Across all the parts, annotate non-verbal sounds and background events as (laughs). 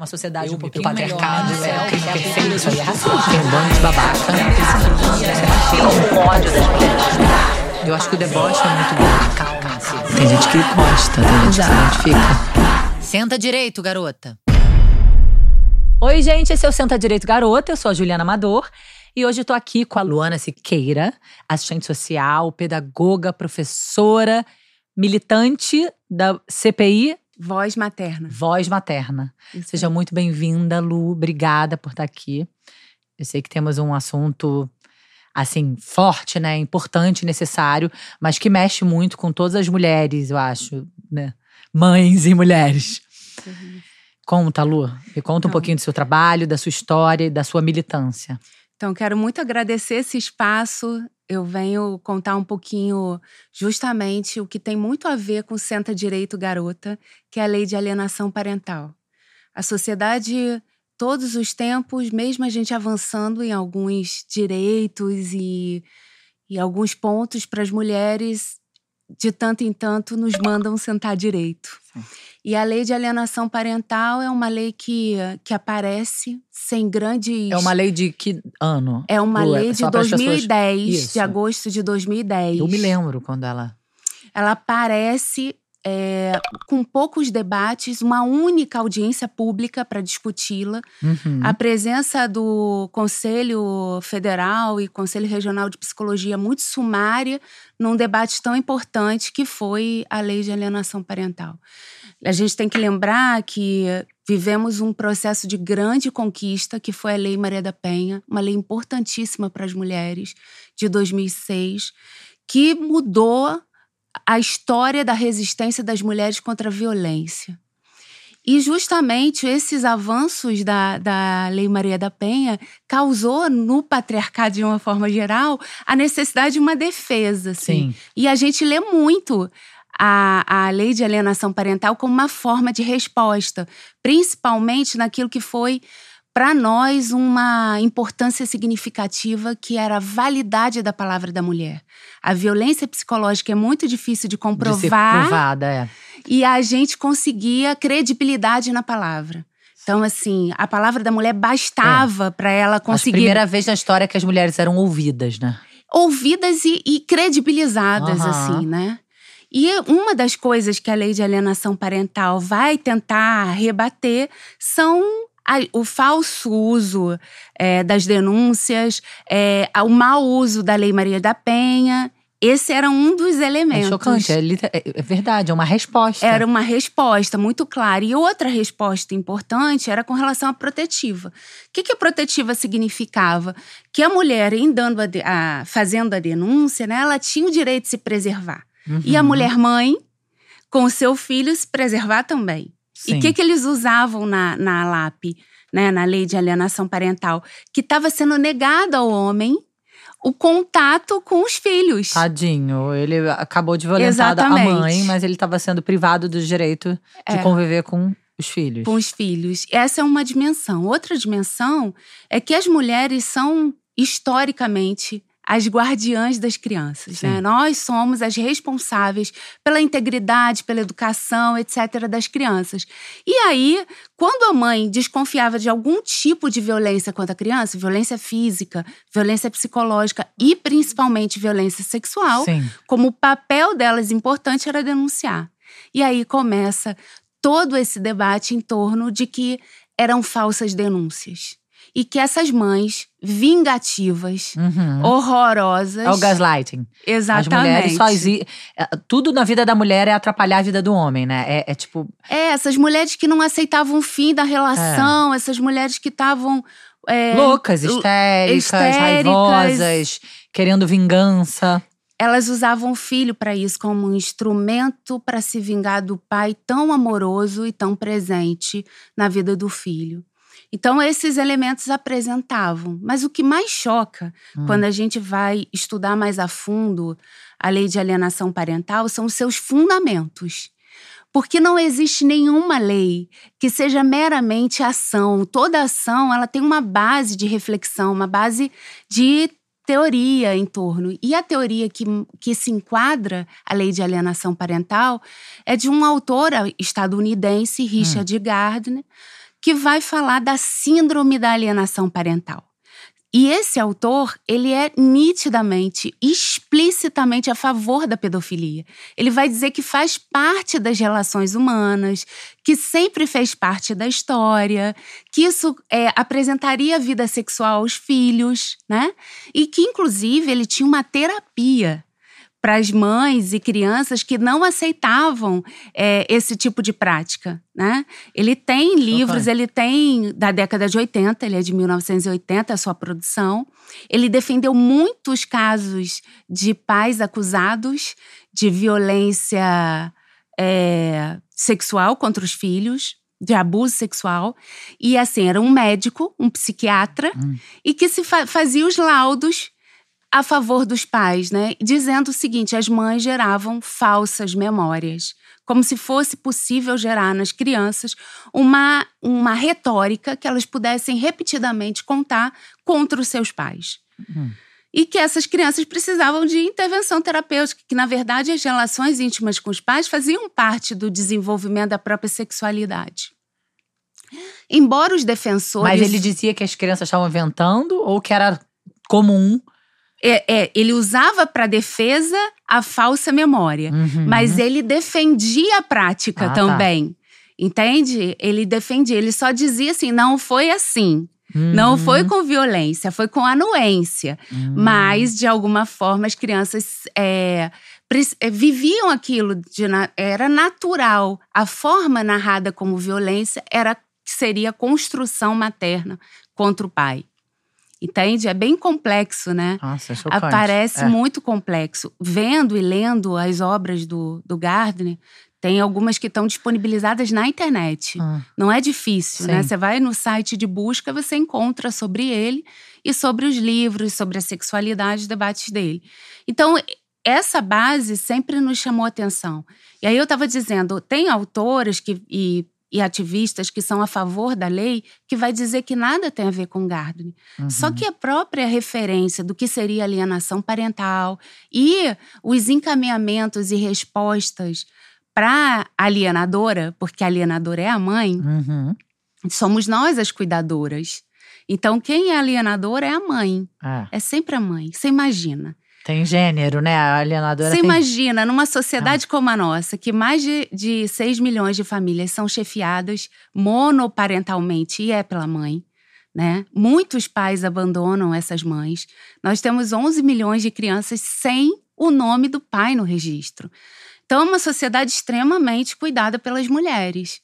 uma sociedade um pouquinho patriarcado, melhor, né? é, Céu, crime que é perfeito, é perfeito. racista. Tem um bando de babaca. Um ódio das mulheres. Eu acho que o deboche é muito bom. Calma, Tem gente que gosta, tem gente que se identifica. Senta direito, garota. Oi, gente, esse é o Senta Direito Garota, eu sou a Juliana Amador. E hoje eu tô aqui com a Luana Siqueira, assistente social, pedagoga, professora, militante da CPI Voz materna. Voz Materna. Isso Seja muito bem-vinda, Lu. Obrigada por estar aqui. Eu sei que temos um assunto assim forte, né, importante, necessário, mas que mexe muito com todas as mulheres, eu acho, né? Mães e mulheres. Uhum. Conta, Lu. Me conta um Então. pouquinho do seu trabalho, da sua história e da sua militância. Então, quero muito agradecer esse espaço. Eu venho contar um pouquinho justamente o que tem muito a ver com Senta Direito Garota, que é a lei de alienação parental. A sociedade, todos os tempos, mesmo a gente avançando em alguns direitos e, e alguns pontos para as mulheres, de tanto em tanto nos mandam sentar direito. Sim. E a lei de alienação parental é uma lei que, que aparece sem grandes É uma lei de que ano? é uma Lu, lei de só para as pessoas- 2010, Isso. de agosto de 2010. Eu me lembro quando ela. Ela aparece é, com poucos debates, uma única audiência pública para discuti-la. Uhum. A presença do Conselho Federal e Conselho Regional de Psicologia muito sumária num debate tão importante que foi a lei de alienação parental. A gente tem que lembrar que vivemos um processo de grande conquista, que foi a Lei Maria da Penha, uma lei importantíssima para as mulheres, de 2006, que mudou a história da resistência das mulheres contra a violência. E justamente esses avanços da, da Lei Maria da Penha causou no patriarcado, de uma forma geral, a necessidade de uma defesa. Assim. Sim. E a gente lê muito a, a lei de alienação parental como uma forma de resposta, principalmente naquilo que foi para nós uma importância significativa que era a validade da palavra da mulher. A violência psicológica é muito difícil de De ser comprovar provada, é. e a gente conseguia credibilidade na palavra. Então, assim, a palavra da mulher bastava para ela conseguir primeira vez na história que as mulheres eram ouvidas, né? ouvidas e, e credibilizadas, Aham. assim, né? E uma das coisas que a lei de alienação parental vai tentar rebater são a- o falso uso é, das denúncias, é, o mau uso da Lei Maria da Penha. Esse era um dos elementos. É chocante, é, é- é verdade, é uma resposta. Era uma resposta muito clara. E outra resposta importante era com relação à protetiva. O que, que a protetiva significava? Que a mulher, em dando a a- fazendo a denúncia, né, ela tinha o direito de se preservar. E a Uhum. mulher mãe, com o seu filho, se preservar também. E Sim. o que, que eles usavam na, na LAP, né, na lei de alienação parental? Que estava sendo negado ao homem o contato com os filhos. Tadinho, ele acabou de violentar a mãe, mas ele estava sendo privado do direito de É. conviver com os filhos. com os filhos. Essa é uma dimensão. Outra dimensão é que as mulheres são, historicamente, as guardiãs das crianças. Né? Nós somos as responsáveis pela integridade, pela educação, etc., das crianças. E aí, quando a mãe desconfiava de algum tipo de violência contra a criança, violência física, violência psicológica e principalmente violência sexual, Sim. como o papel delas importante era denunciar. E aí começa todo esse debate em torno de que eram falsas denúncias. E que essas mães vingativas, Uhum. horrorosas. É o gaslighting. Exatamente. As mulheres só exi... é, Tudo na vida da mulher é atrapalhar a vida do homem, né? É, é tipo. É, essas mulheres que não aceitavam o fim da relação, essas mulheres que estavam. é, loucas, histéricas, histéricas. raivosas, querendo vingança. elas usavam o filho para isso como um instrumento para se vingar do pai tão amoroso e tão presente na vida do filho. Então, esses elementos apresentavam. Mas o que mais choca, Hum. quando a gente vai estudar mais a fundo a lei de alienação parental, são os seus fundamentos. Porque não existe nenhuma lei que seja meramente ação. Toda ação ela tem uma base de reflexão, uma base de teoria em torno. E a teoria que, que se enquadra a lei de alienação parental é de um autor estadunidense, Richard Gardner, que vai falar da síndrome da alienação parental. E esse autor, ele é nitidamente, explicitamente a favor da pedofilia. Ele vai dizer que faz parte das relações humanas, que sempre fez parte da história, que isso é, apresentaria vida sexual aos filhos, né? E que, inclusive, ele tinha uma terapia para as mães e crianças que não aceitavam é, esse tipo de prática, né? Ele tem livros, ele tem da década de 80, ele é de 1980, a sua produção. Ele defendeu muitos casos de pais acusados de violência é, sexual contra os filhos, de abuso sexual. E assim, era um médico, um psiquiatra, hum. e que se fa fazia os laudos a favor dos pais, né? Dizendo o seguinte: as mães geravam falsas memórias, como se fosse possível gerar nas crianças uma, uma retórica que elas pudessem repetidamente contar contra os seus pais. Uhum. E que essas crianças precisavam de intervenção terapêutica, que na verdade as relações íntimas com os pais faziam parte do desenvolvimento da própria sexualidade. Embora os defensores. Mas ele dizia que as crianças estavam inventando ou que era comum é, é, ele usava para defesa a falsa memória, uhum. mas ele defendia a prática ah, tá. também. Tá. Entende? Ele defendia, ele só dizia assim: não foi assim. Uhum. Não foi com violência, foi com anuência. Uhum. Mas, de alguma forma, as crianças é, é viviam aquilo, de, era natural. A forma narrada como violência era seria construção materna contra o pai. Entende? É bem complexo, né? Nossa, é chocante. Aparece é. muito complexo. Vendo e lendo as obras do, do Gardner, tem algumas que estão disponibilizadas na internet. Hum. Não é difícil, né? Sim. né? Você vai no site de busca, você encontra sobre ele e sobre os livros, sobre a sexualidade, os debates dele. Então, essa base sempre nos chamou atenção. E aí eu estava dizendo, tem autoras que, e e ativistas que são a favor da lei que vai dizer que nada tem a ver com Gardner. Uhum. Só que a própria referência do que seria alienação parental e os encaminhamentos e respostas para alienadora, porque a alienadora é a mãe, uhum. somos nós as cuidadoras. Então, quem é alienador é a mãe. É, é sempre a mãe. Você imagina. Tem gênero, né? A alienadora Você tem... imagina, numa sociedade ah. como a nossa, que mais de, de 6 milhões de famílias são chefiadas monoparentalmente, e é pela mãe, né? Muitos pais abandonam essas mães. Nós temos 11 milhões de crianças sem o nome do pai no registro. Então, é uma sociedade extremamente cuidada pelas mulheres.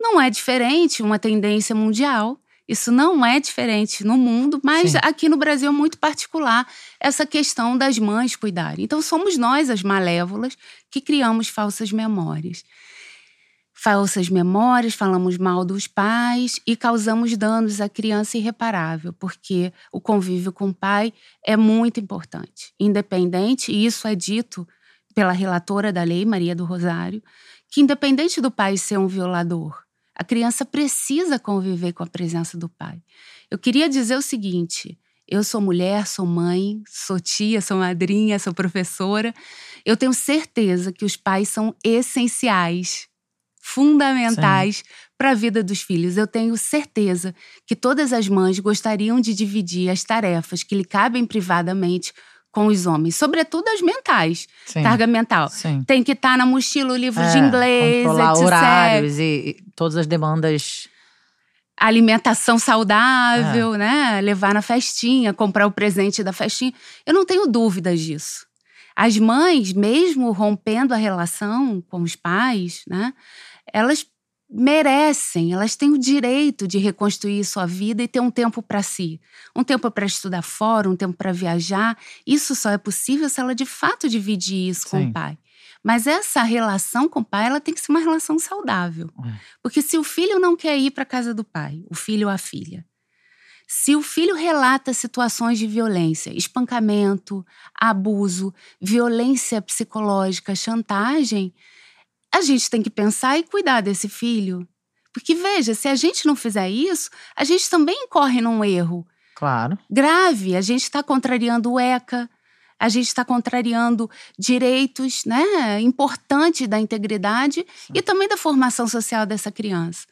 Não é diferente uma tendência mundial isso não é diferente no mundo, mas Sim. aqui no Brasil é muito particular essa questão das mães cuidarem. Então somos nós as malévolas que criamos falsas memórias. Falsas memórias, falamos mal dos pais e causamos danos à criança irreparável, porque o convívio com o pai é muito importante. Independente, e isso é dito pela relatora da lei, Maria do Rosário, que independente do pai ser um violador, a criança precisa conviver com a presença do pai. Eu queria dizer o seguinte: eu sou mulher, sou mãe, sou tia, sou madrinha, sou professora. Eu tenho certeza que os pais são essenciais, fundamentais para a vida dos filhos. Eu tenho certeza que todas as mães gostariam de dividir as tarefas que lhe cabem privadamente com os homens, sobretudo as mentais, Sim. carga mental. Sim. Tem que estar tá na mochila o livro é, de inglês, controlar etc. horários e, e todas as demandas alimentação saudável, é. né? Levar na festinha, comprar o presente da festinha. Eu não tenho dúvidas disso. As mães, mesmo rompendo a relação com os pais, né? Elas merecem, elas têm o direito de reconstruir sua vida e ter um tempo para si. Um tempo para estudar fora, um tempo para viajar. Isso só é possível se ela de fato dividir isso Sim. com o pai. Mas essa relação com o pai, ela tem que ser uma relação saudável. É. Porque se o filho não quer ir para casa do pai, o filho ou a filha, se o filho relata situações de violência, espancamento, abuso, violência psicológica, chantagem, a gente tem que pensar e cuidar desse filho. Porque veja, se a gente não fizer isso, a gente também incorre num erro. Claro. Grave. A gente está contrariando o ECA, a gente está contrariando direitos né, importantes da integridade Sim. e também da formação social dessa criança.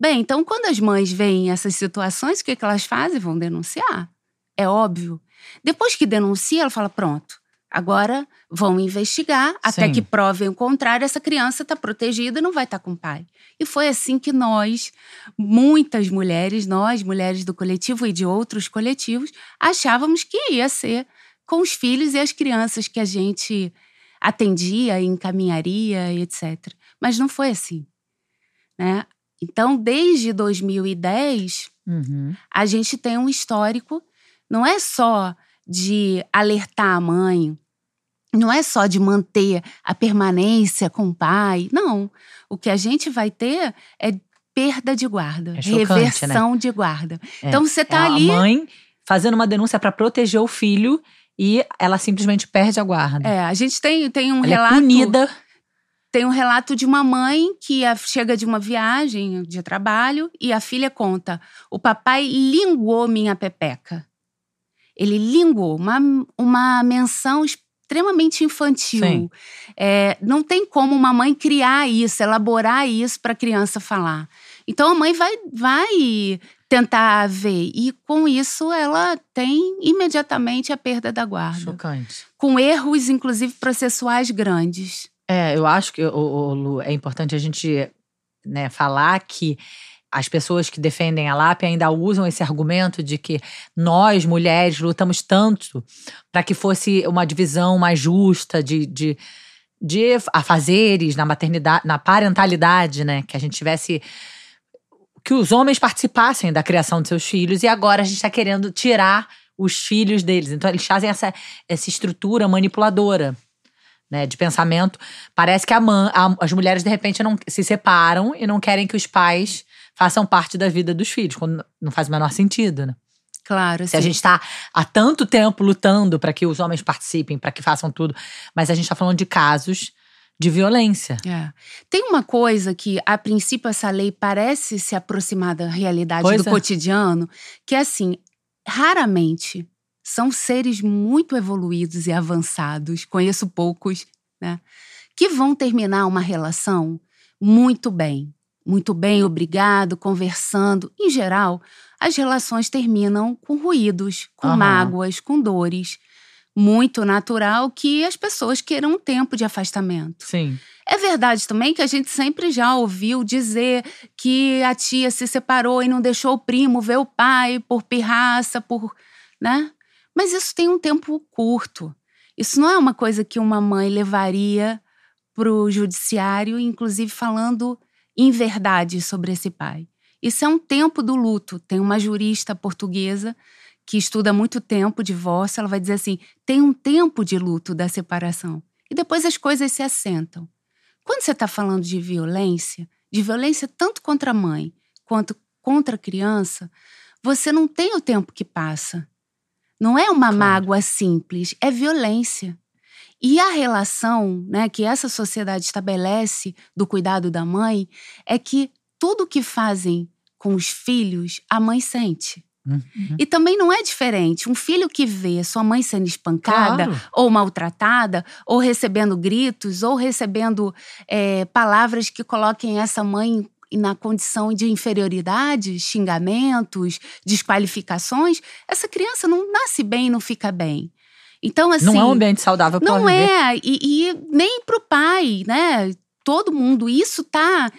Bem, então quando as mães veem essas situações, o que, que elas fazem? Vão denunciar. É óbvio. Depois que denuncia, ela fala: pronto, agora vão investigar até Sim. que provem o contrário, essa criança está protegida e não vai estar com o pai. E foi assim que nós, muitas mulheres, nós, mulheres do coletivo e de outros coletivos, achávamos que ia ser com os filhos e as crianças que a gente atendia, encaminharia, etc. Mas não foi assim. Né? Então, desde 2010, Uhum. a gente tem um histórico, não é só de alertar a mãe, não é só de manter a permanência com o pai, não. O que a gente vai ter é perda de guarda, É chocante, reversão de guarda. É. Então você É tá ali. A mãe fazendo uma denúncia para proteger o filho e ela simplesmente perde a guarda. É, a gente tem, tem um ela relato. é punida. Tem um relato de uma mãe que chega de uma viagem de trabalho e a filha conta: o papai linguou minha pepeca. Ele linguou, uma, uma menção extremamente infantil. É, não tem como uma mãe criar isso, elaborar isso para a criança falar. Então a mãe vai, vai tentar ver e com isso ela tem imediatamente a perda da guarda, Chocante. com erros inclusive processuais grandes. É, eu acho que, ô, ô, Lu, é importante a gente né, falar que as pessoas que defendem a LAP ainda usam esse argumento de que nós, mulheres, lutamos tanto para que fosse uma divisão mais justa de, de, de afazeres na maternidade, na parentalidade, né? Que a gente tivesse. Que os homens participassem da criação de seus filhos e agora a gente está querendo tirar os filhos deles. Então eles fazem essa, essa estrutura manipuladora né, de pensamento. Parece que a a- as mulheres, de repente, não se separam e não querem que os pais façam parte da vida dos filhos, quando não faz o menor sentido, né? Claro, Se a assim, gente está há tanto tempo lutando para que os homens participem, para que façam tudo, mas a gente está falando de casos de violência. É. Tem uma coisa que, a princípio, essa lei parece se aproximar da realidade Pois do é. cotidiano, que é assim, raramente são seres muito evoluídos e avançados, conheço poucos, né? Que vão terminar uma relação muito bem. Muito bem, obrigado, conversando. Em geral, as relações terminam com ruídos, com mágoas, com dores. Muito natural que as pessoas queiram um tempo de afastamento. Sim. É verdade também que a gente sempre já ouviu dizer que a tia se separou e não deixou o primo ver o pai por pirraça, por. né? Mas isso tem um tempo curto. Isso não é uma coisa que uma mãe levaria para o judiciário, inclusive falando em verdade sobre esse pai. Isso é um tempo do luto. Tem uma jurista portuguesa que estuda muito tempo divórcio, ela vai dizer assim: tem um tempo de luto da separação. E depois as coisas se assentam. Quando você está falando de violência, de violência tanto contra a mãe quanto contra a criança, você não tem o tempo que passa. Não é uma Claro. mágoa simples, é violência. E a relação né, que essa sociedade estabelece do cuidado da mãe é que tudo que fazem com os filhos, a mãe sente. Uhum. E também não é diferente. Um filho que vê sua mãe sendo espancada, Claro. ou maltratada, ou recebendo gritos, ou recebendo é, palavras que coloquem essa mãe na condição de inferioridade, xingamentos, desqualificações, essa criança não nasce bem e não fica bem. Então, assim. não é um ambiente saudável para Não é, e, e nem para o pai, né? Todo mundo. Isso está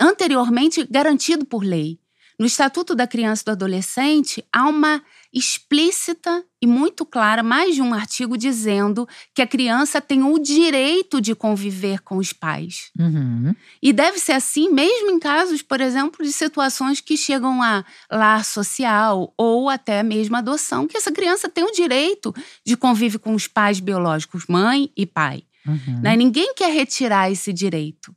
anteriormente garantido por lei. No Estatuto da Criança e do Adolescente, há uma explícita e muito clara, mais de um artigo dizendo que a criança tem o direito de conviver com os pais. Uhum. E deve ser assim mesmo em casos, por exemplo, de situações que chegam a lar social ou até mesmo adoção, que essa criança tem o direito de conviver com os pais biológicos, mãe e pai. Uhum. Né? Ninguém quer retirar esse direito.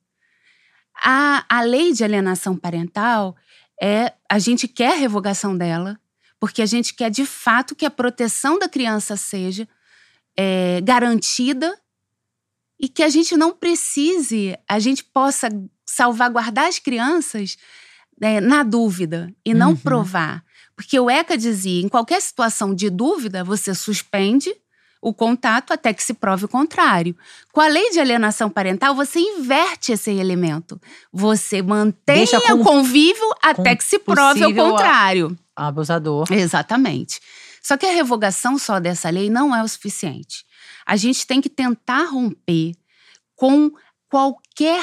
A, a lei de alienação parental é a gente quer a revogação dela, porque a gente quer de fato que a proteção da criança seja é, garantida e que a gente não precise, a gente possa salvaguardar as crianças né, na dúvida e não Uhum. provar. Porque o ECA dizia, em qualquer situação de dúvida, você suspende o contato até que se prove o contrário. Com a lei de alienação parental, você inverte esse elemento. Você mantém o convívio até que se prove o contrário. Abusador. Exatamente. Só que a revogação só dessa lei não é o suficiente. A gente tem que tentar romper com qualquer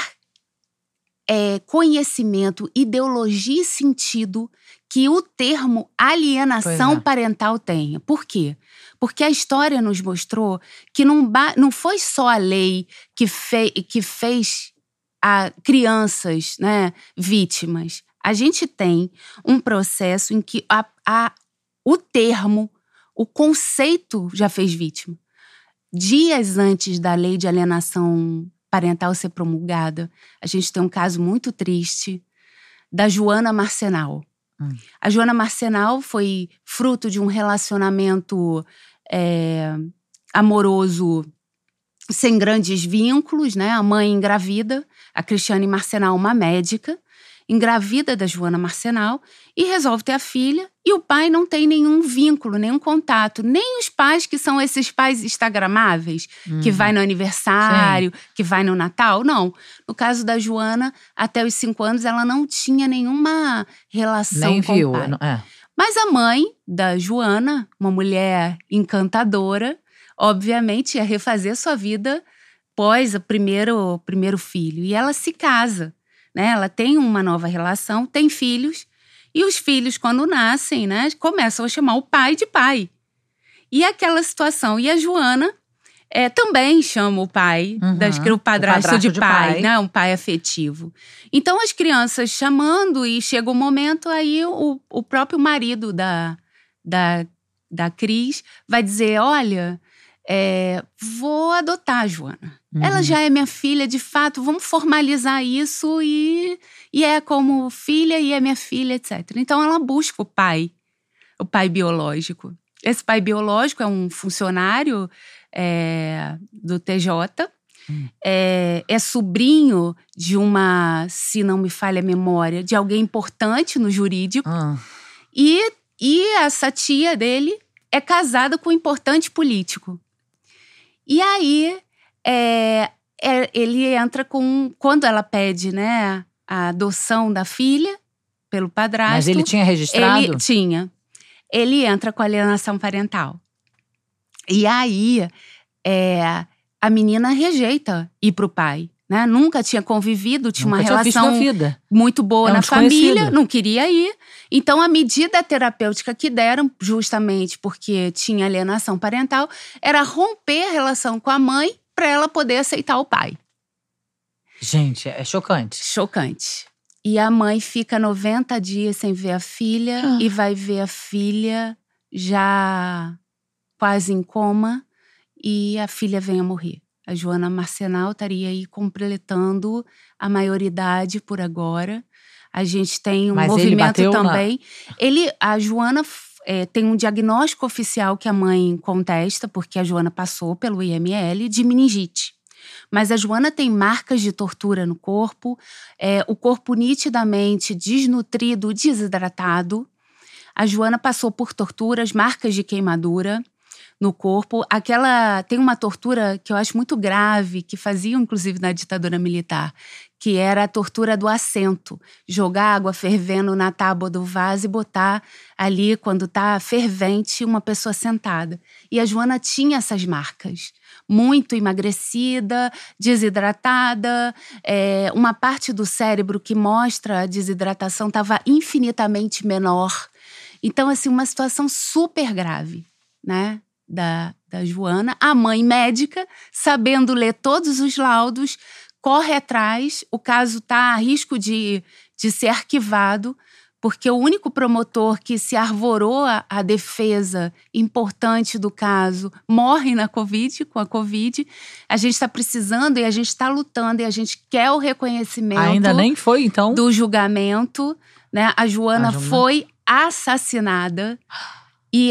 é, conhecimento, ideologia e sentido que o termo alienação é. parental tenha. Por quê? Porque a história nos mostrou que não, não foi só a lei que, fe que fez a crianças né, vítimas. A gente tem um processo em que a, a, o termo, o conceito já fez vítima. Dias antes da lei de alienação parental ser promulgada, a gente tem um caso muito triste da Joana Marcenal. Hum. A Joana Marcenal foi fruto de um relacionamento é, amoroso sem grandes vínculos, né? A mãe engravida, a Cristiane Marcenal, uma médica, engravida da Joana Marcenal e resolve ter a filha. E o pai não tem nenhum vínculo, nenhum contato, nem os pais que são esses pais instagramáveis, uhum. que vai no aniversário, Sim. que vai no Natal. Não. No caso da Joana, até os cinco anos, ela não tinha nenhuma relação nem com viu, o pai. Não, é. Mas a mãe da Joana, uma mulher encantadora, obviamente ia refazer sua vida pós o primeiro, primeiro filho. E ela se casa né? Ela tem uma nova relação, tem filhos, e os filhos, quando nascem, né, começam a chamar o pai de pai. E aquela situação. E a Joana é, também chama o pai, uhum, das, o, padrasto o padrasto de, de pai, pai, né? Um pai afetivo. Então as crianças chamando, e chega o um momento, aí o, o próprio marido da, da, da Cris vai dizer: olha, é, vou adotar a Joana. Uhum. Ela já é minha filha, de fato, vamos formalizar isso e, e é como filha e é minha filha, etc. Então ela busca o pai, o pai biológico. Esse pai biológico é um funcionário é, do TJ, hum. é, é, sobrinho de uma, se não me falha a memória, de alguém importante no jurídico. Ah. E, e essa tia dele é casada com um importante político. E aí, é, é, ele entra com. Quando ela pede, né, a adoção da filha pelo padrasto. Mas ele tinha registrado? Ele tinha. Ele entra com alienação parental. E aí, é, a menina rejeita ir pro pai. Né? Nunca tinha convivido, tinha Nunca uma tinha relação muito boa é um na família, não queria ir. Então, a medida terapêutica que deram, justamente porque tinha alienação parental, era romper a relação com a mãe para ela poder aceitar o pai. Gente, é chocante. Chocante. E a mãe fica 90 dias sem ver a filha ah. e vai ver a filha já quase em coma e a filha vem a morrer. A Joana Marcenal estaria aí completando a maioridade por agora. A gente tem um Mas movimento ele também. Na... Ele, a Joana é, tem um diagnóstico oficial que a mãe contesta, porque a Joana passou pelo IML, de meningite. Mas a Joana tem marcas de tortura no corpo, é, o corpo nitidamente desnutrido, desidratado. A Joana passou por torturas, marcas de queimadura no corpo. Aquela tem uma tortura que eu acho muito grave, que faziam inclusive na ditadura militar, que era a tortura do assento, jogar água fervendo na tábua do vaso e botar ali quando tá fervente uma pessoa sentada. E a Joana tinha essas marcas muito emagrecida, desidratada, é, uma parte do cérebro que mostra a desidratação estava infinitamente menor. Então, assim, uma situação super grave, né? Da, da Joana, a mãe médica, sabendo ler todos os laudos, corre atrás, o caso está a risco de, de ser arquivado, porque o único promotor que se arvorou a, a, defesa importante do caso morre na Covid, com a Covid. A gente está precisando e a gente está lutando e a gente quer o reconhecimento. Ainda nem foi, então? Do julgamento. Né? A Joana, a Joana... foi assassinada. E,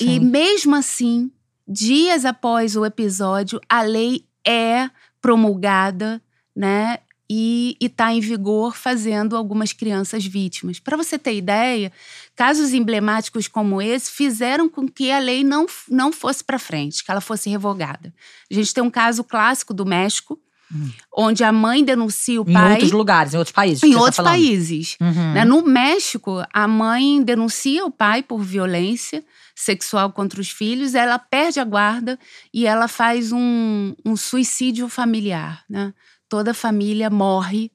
e mesmo assim, dias após o episódio, a lei é promulgada, né? e está em vigor fazendo algumas crianças vítimas. Para você ter ideia, casos emblemáticos como esse fizeram com que a lei não, não fosse para frente, que ela fosse revogada. A gente tem um caso clássico do México, hum. onde a mãe denuncia o pai. Em outros lugares, em outros países. Em tá outros tá países. Uhum. Né? No México, a mãe denuncia o pai por violência sexual contra os filhos, ela perde a guarda e ela faz um, um suicídio familiar. Né? Toda a família morre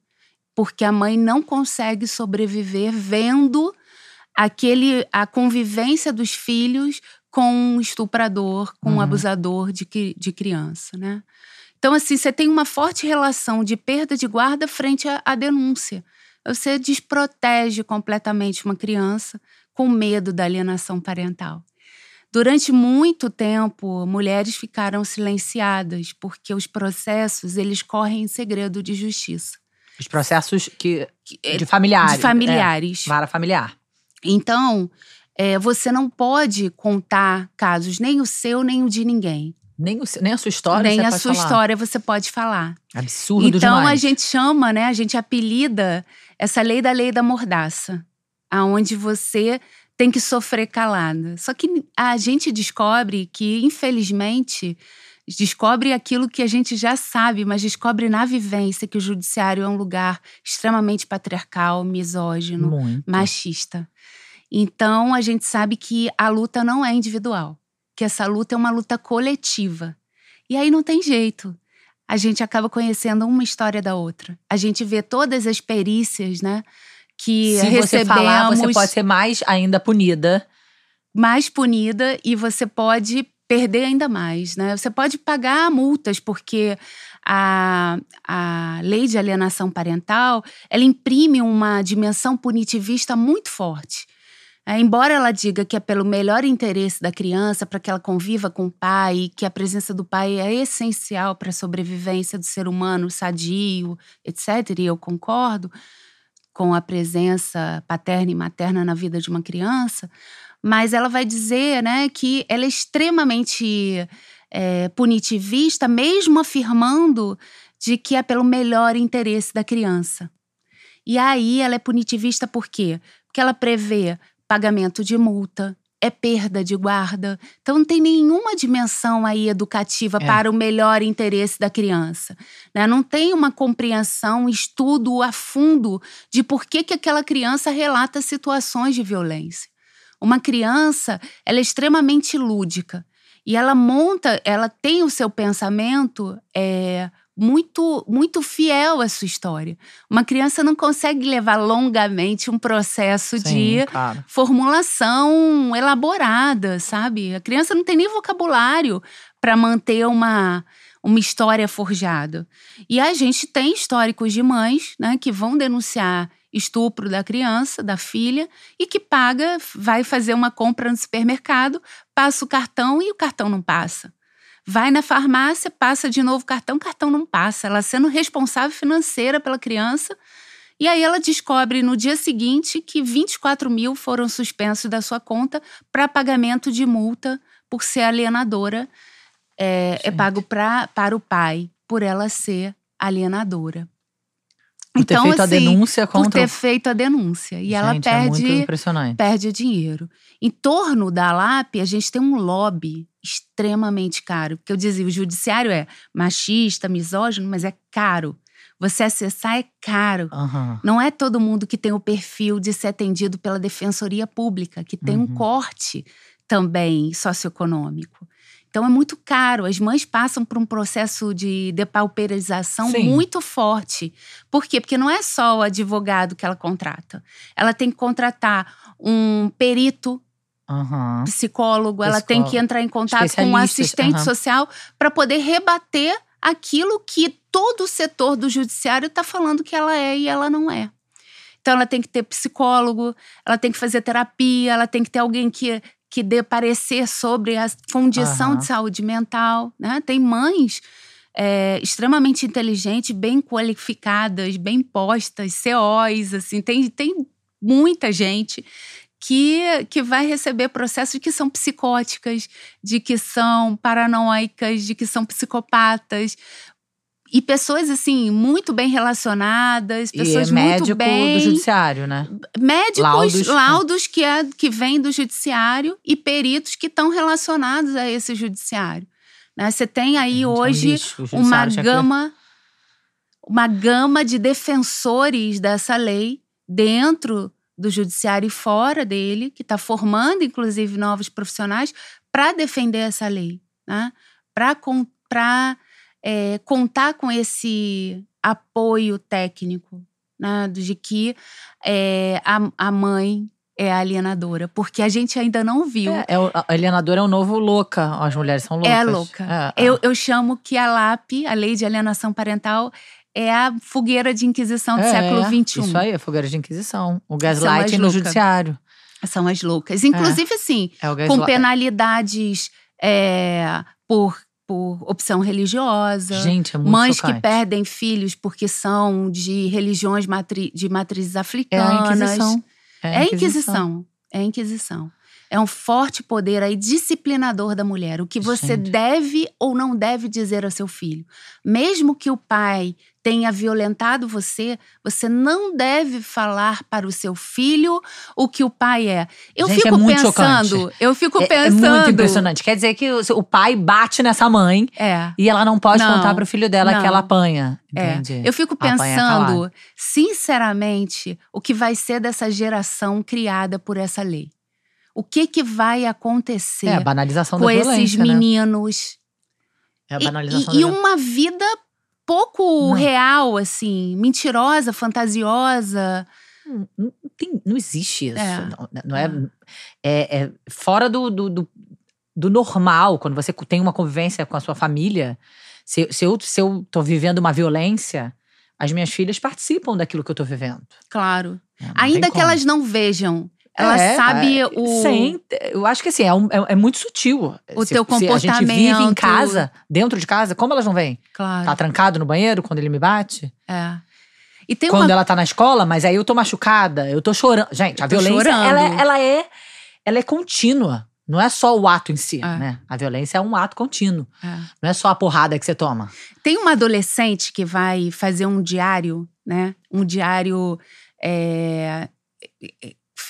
porque a mãe não consegue sobreviver vendo aquele a convivência dos filhos com um estuprador, com uhum. um abusador de, de criança, né? Então, assim, você tem uma forte relação de perda de guarda frente à, à denúncia. Você desprotege completamente uma criança com medo da alienação parental. Durante muito tempo, mulheres ficaram silenciadas porque os processos eles correm em segredo de justiça. Os processos que é, de familiares. De familiares. É, vara familiar. Então, é, você não pode contar casos, nem o seu, nem o de ninguém. Nem, o, nem a sua história Nem a sua falar. história você pode falar. Absurdo então, demais. a gente chama, né? A gente apelida essa lei da lei da mordaça. aonde você tem que sofrer calada. Só que a gente descobre que, infelizmente, descobre aquilo que a gente já sabe, mas descobre na vivência que o judiciário é um lugar extremamente patriarcal, misógino, Muito. machista. Então a gente sabe que a luta não é individual, que essa luta é uma luta coletiva. E aí não tem jeito. A gente acaba conhecendo uma história da outra. A gente vê todas as perícias, né? que Se recebemos. você falar, você pode ser mais ainda punida. Mais punida e você pode perder ainda mais, né? Você pode pagar multas, porque a, a lei de alienação parental, ela imprime uma dimensão punitivista muito forte. É, embora ela diga que é pelo melhor interesse da criança, para que ela conviva com o pai, que a presença do pai é essencial para a sobrevivência do ser humano sadio, etc., e eu concordo, com a presença paterna e materna na vida de uma criança, mas ela vai dizer né, que ela é extremamente é, punitivista, mesmo afirmando de que é pelo melhor interesse da criança. E aí ela é punitivista por quê? Porque ela prevê pagamento de multa, é perda de guarda. Então não tem nenhuma dimensão aí educativa é. para o melhor interesse da criança. Né? Não tem uma compreensão, estudo a fundo de por que, que aquela criança relata situações de violência. Uma criança, ela é extremamente lúdica. E ela monta, ela tem o seu pensamento é, muito muito fiel à sua história. Uma criança não consegue levar longamente um processo Sim, de claro. formulação elaborada, sabe? A criança não tem nem vocabulário para manter uma uma história forjada. E a gente tem históricos de mães, né, que vão denunciar estupro da criança, da filha, e que paga, vai fazer uma compra no supermercado, passa o cartão e o cartão não passa. Vai na farmácia, passa de novo o cartão, o cartão não passa. Ela sendo responsável financeira pela criança. E aí ela descobre no dia seguinte que 24 mil foram suspensos da sua conta para pagamento de multa por ser alienadora. É, é pago pra, para o pai por ela ser alienadora. Por então, ter feito assim, a denúncia contra. Por ter feito a denúncia. E gente, ela perde, é perde dinheiro. Em torno da LAP, a gente tem um lobby extremamente caro. Porque eu dizia, o judiciário é machista, misógino, mas é caro. Você acessar é caro. Uhum. Não é todo mundo que tem o perfil de ser atendido pela defensoria pública, que tem uhum. um corte também socioeconômico. Então é muito caro. As mães passam por um processo de depauperização Sim. muito forte. Por quê? Porque não é só o advogado que ela contrata. Ela tem que contratar um perito Uhum. psicólogo, ela tem que entrar em contato com um assistente uhum. social para poder rebater aquilo que todo o setor do judiciário está falando que ela é e ela não é. Então ela tem que ter psicólogo, ela tem que fazer terapia, ela tem que ter alguém que, que dê parecer sobre a condição uhum. de saúde mental. Né? Tem mães é, extremamente inteligentes, bem qualificadas, bem postas, COs, assim, tem, tem muita gente que, que vai receber processos que são psicóticas, de que são paranoicas, de que são psicopatas. E pessoas, assim, muito bem relacionadas, pessoas e é médico muito bem. do judiciário, né? Médicos, Laudos, laudos, que, é, que vêm do judiciário e peritos que estão relacionados a esse judiciário. Né? Você tem aí Gente, é um hoje lixo, o uma tinha que- gama, uma gama de defensores dessa lei dentro do judiciário e fora dele, que está formando, inclusive, novos profissionais para defender essa lei, né? para é, contar com esse apoio técnico, né? de que é, a, a mãe é alienadora, porque a gente ainda não viu. É, é a alienadora é o novo louca. As mulheres são loucas. É louca. É, é. Eu, eu chamo que a LAP, a Lei de Alienação Parental, é a fogueira de inquisição do É, século XXI. Isso aí, é fogueira de inquisição. O gaslighting no judiciário. São as loucas. Inclusive, É o com penalidades é, por, por opção religiosa. Gente, é muito Mães chocante. que perdem filhos porque são de religiões matri de matrizes É a africanas. Inquisição. É a Inquisição. É a Inquisição. É um forte poder aí disciplinador da mulher. O que você Gente. deve ou não deve dizer ao seu filho. Mesmo que o pai tenha violentado você, você não deve falar para o seu filho o que o pai é. Eu Gente, é fico muito pensando, chocante. eu fico É, é pensando. muito impressionante. Quer dizer que o, o pai bate nessa mãe É. e ela não pode Não, contar pro filho dela que não. ela apanha. É, Entende? eu fico Apanha pensando, sinceramente, o que vai ser dessa geração criada por essa lei. O que que vai acontecer É a banalização com da esses né? meninos? É a E- banalização e, e da uma vida pouco Não. real, assim, mentirosa, fantasiosa. Não, não tem- não existe isso. É. Não, não é, é, é fora do, do, do, do normal. Quando você tem uma convivência com a sua família, se, se, eu, se eu tô vivendo uma violência, as minhas filhas participam daquilo que eu tô vivendo. Claro. Tem Ainda que como. elas não vejam, ela É, sabe é, o. Sem, eu acho que assim, é, um- é- é muito sutil. O se, teu Se a gente vive em comportamento. casa, dentro de casa, como elas não veem? Claro. Tá trancado no banheiro quando ele me bate? É. E tem quando uma. ela tá na escola, mas aí eu tô machucada, eu tô chorando. Gente, a Eu violência, ela, é- ela é ela é contínua. Não é só o ato em si, É. né? A violência é um ato contínuo. É. Não é só a porrada que você toma. Tem uma adolescente que vai fazer um diário, né? Um diário. é,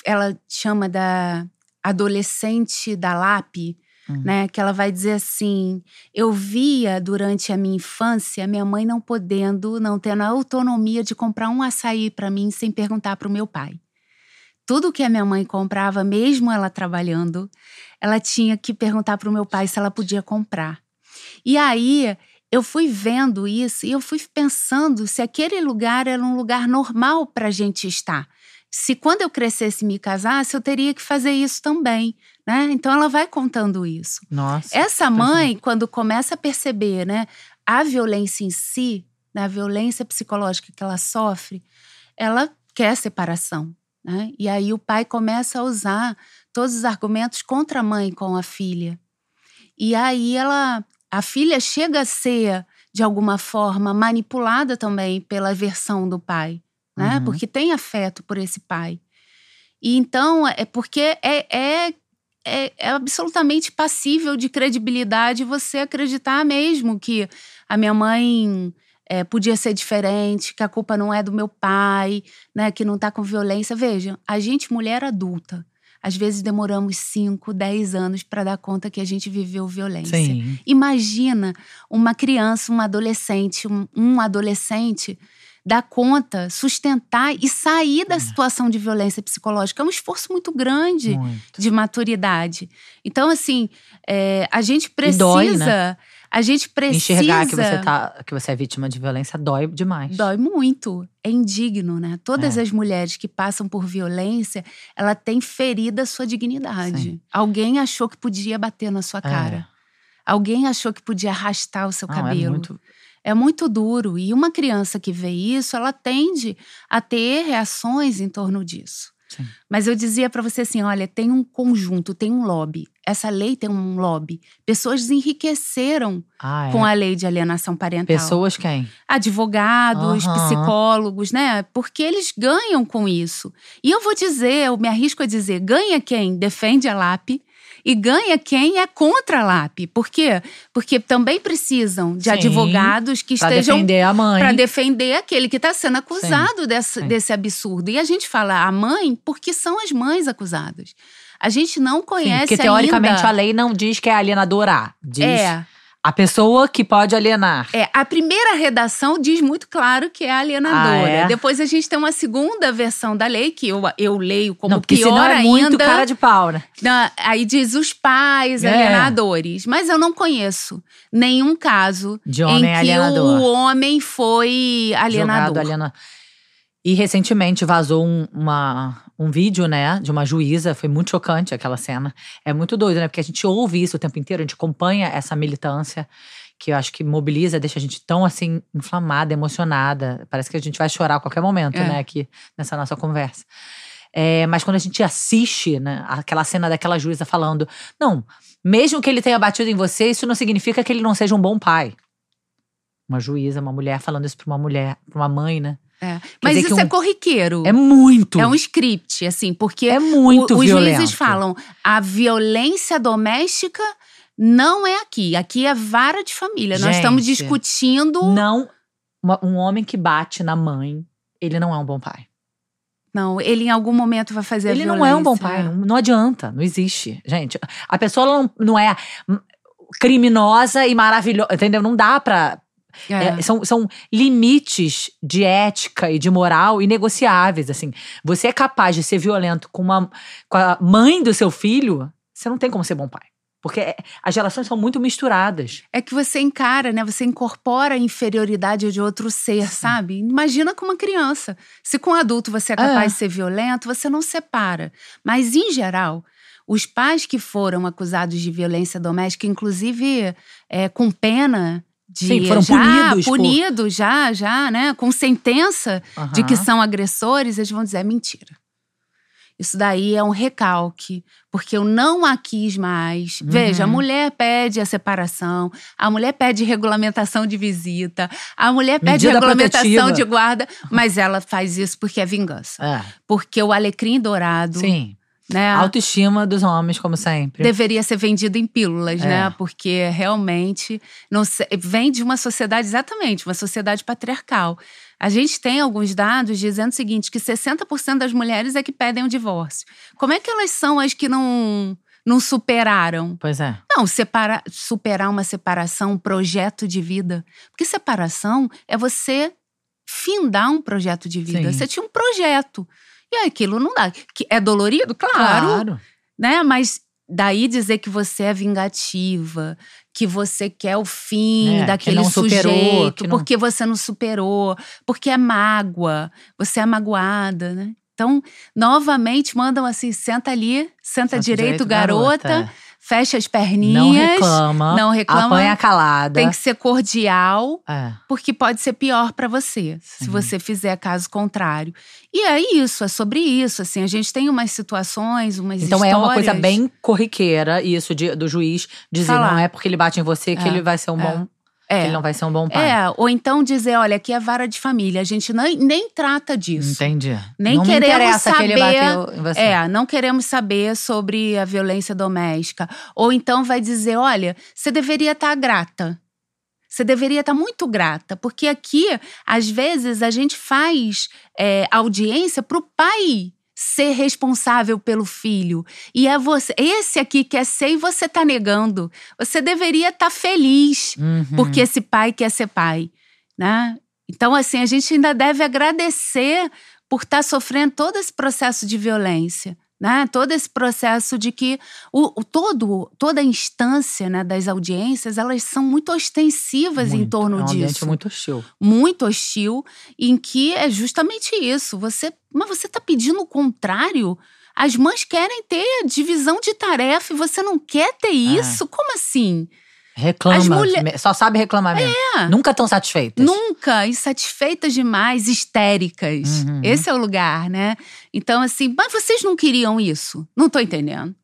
ela chama da adolescente da LAP, Hum. né? Que ela vai dizer assim: eu via durante a minha infância minha mãe não podendo, não tendo a autonomia de comprar um açaí para mim sem perguntar para o meu pai. Tudo que a minha mãe comprava, mesmo ela trabalhando, ela tinha que perguntar para o meu pai se ela podia comprar. E aí eu fui vendo isso e eu fui pensando se aquele lugar era um lugar normal para a gente estar. Se quando eu crescesse e me casasse, eu teria que fazer isso também, né? Então ela vai contando isso. Nossa. Essa mãe, quando começa a perceber, né, a violência em si, né, a violência psicológica que ela sofre, ela quer separação, né? E aí o pai começa a usar todos os argumentos contra a mãe com a filha. E aí ela, a filha chega a ser de alguma forma manipulada também pela versão do pai, né? Uhum. Porque tem afeto por esse pai. E então é porque é, é é, é absolutamente passível de credibilidade você acreditar mesmo que a minha mãe é, podia ser diferente, que a culpa não é do meu pai, né, que não tá com violência. Veja, a gente, mulher adulta, às vezes demoramos 5, 10 anos para dar conta que a gente viveu violência. Sim. Imagina uma criança, uma adolescente, um, um adolescente dar conta, sustentar e sair da situação de violência psicológica. É um esforço muito grande Muito. de maturidade. Então, assim, é, a gente precisa. dói, né? A gente precisa. Enxergar que você, tá, que você é vítima de violência dói demais. Dói muito. É indigno, né? Todas É. as mulheres que passam por violência, ela tem ferida a sua dignidade. Sim. Alguém achou que podia bater na sua cara. Alguém achou que podia arrastar o seu Não, cabelo. é muito. É muito duro. E uma criança que vê isso, ela tende a ter reações em torno disso. Sim. Mas eu dizia para você assim: olha, tem um conjunto, tem um lobby. Essa lei tem um lobby. Pessoas enriqueceram Ah, é. com a lei de alienação parental. Pessoas quem? Advogados, Aham. psicólogos, né? Porque eles ganham com isso. E eu vou dizer, eu me arrisco a dizer: ganha quem defende a LAP E ganha quem é contra a LAP. Por quê? Porque também precisam de Sim, advogados que Pra estejam defender a mãe. para defender aquele que está sendo acusado desse, sim. desse absurdo. E a gente fala a mãe porque são as mães acusadas. A gente não Sim, conhece porque teoricamente ainda. a lei não diz que é alienadora. Diz É, a pessoa que pode alienar. é, a primeira redação diz muito claro que é alienadora. Ah, é? Depois a gente tem uma segunda versão da lei, que eu, eu leio como não, porque pior senão é ainda. muito cara de pau, né? Aí diz os pais É. alienadores. Mas eu não conheço nenhum caso De em homem que alienador. o homem foi alienador. Jogado aliena- E recentemente vazou um, uma, um vídeo, né, de uma juíza. Foi muito chocante aquela cena. É muito doido, né? Porque a gente ouve isso o tempo inteiro, a gente acompanha essa militância que eu acho que mobiliza, deixa a gente tão assim, inflamada, emocionada. Parece que a gente vai chorar a qualquer momento, É. né, aqui nessa nossa conversa. É, mas quando a gente assiste, né, aquela cena daquela juíza falando, não, mesmo que ele tenha batido em você, isso não significa que ele não seja um bom pai. Uma juíza, uma mulher falando isso pra uma mulher, pra uma mãe, né? É. Mas isso é um- corriqueiro. É muito. É um script, assim, porque É muito o- os violento. juízes falam a violência doméstica não é aqui. Aqui é vara de família. Nós Gente, estamos discutindo. Não, uma- um homem que bate na mãe, ele não é um bom pai. Não, ele em algum momento vai fazer a Ele não é um bom pai, não, não adianta, não existe. Gente, a pessoa não, não é hum, criminosa e maravilhosa, entendeu? Não dá pra. É. é, são, são limites de ética e de moral inegociáveis, assim. Você é capaz de ser violento com, uma, com a mãe do seu filho, você não tem como ser bom pai. Porque é- as relações são muito misturadas. É que você encara, né? Você incorpora a inferioridade de outro ser, sabe? Imagina com uma criança. Se com um adulto você é capaz É. de ser violento, você não separa. Mas, em geral, os pais que foram acusados de violência doméstica, inclusive é, com pena de Sim, foram já, punidos por- punidos já, já, né? Com sentença de que são agressores, eles vão dizer é mentira. Isso daí é um recalque, porque eu não a quis mais. Uhum. Veja, a mulher pede a separação, a mulher pede regulamentação de visita, a mulher pede Medida regulamentação protetiva. de guarda, mas ela faz isso porque é vingança. É, Porque o alecrim dourado, sim. Né? Autoestima dos homens, como sempre. Deveria ser vendido em pílulas, É. né? Porque realmente não se- vem de uma sociedade, exatamente, uma sociedade patriarcal. A gente tem alguns dados dizendo o seguinte: que 60% das mulheres é que pedem o divórcio. Como é que elas são as que não, não superaram? Pois é. Não, separa, superar uma separação, um projeto de vida. Porque separação é você findar um projeto de vida. Sim. Você tinha um projeto. E aquilo não dá. Que é dolorido? Claro né? Mas daí dizer que você é vingativa, que você quer o fim É, que daquele superou, sujeito, que não- porque você não superou, porque é mágoa, você é magoada, né? Então, novamente mandam assim: senta ali, senta, Senta direito, garota, fecha as perninhas, Não reclama. não reclama, Apanha calada. tem que ser cordial, É. porque pode ser pior pra você, se Sim. você fizer caso contrário. E é isso, é sobre isso, assim, a gente tem umas situações, umas Então é uma coisa histórias- bem corriqueira isso de- do juiz dizer Falar. não é porque ele bate em você que É, ele vai ser um é. bom, É. ele não vai ser um bom pai. É, ou então dizer, olha, aqui é vara de família, a gente nem, nem trata disso. Entendi. Nem não queremos que saber- bateu em você. É, não queremos saber sobre a violência doméstica. Ou então vai dizer, olha, você deveria estar grata. Você deveria estar muito grata, porque aqui, às vezes, a gente faz é, audiência para o pai ser responsável pelo filho. E é você, esse aqui quer ser e você está negando. Você deveria estar feliz Uhum. porque esse pai quer ser pai, né? Então, assim, a gente ainda deve agradecer por estar sofrendo todo esse processo de violência, né? Todo esse processo de que o, o todo, toda a instância né, das audiências, elas são muito ostensivas em Muito. torno é um disso muito hostil. muito hostil, em que é justamente isso. Você, mas você está pedindo o contrário? As mães querem ter divisão de tarefa e você não quer ter isso? Como assim? Reclama. As mulher- Só sabe reclamar mesmo. É. Nunca tão satisfeitas. Nunca, insatisfeitas demais, histéricas. Uhum. Esse é o lugar, né? Então, assim, mas vocês não queriam isso? Não tô entendendo.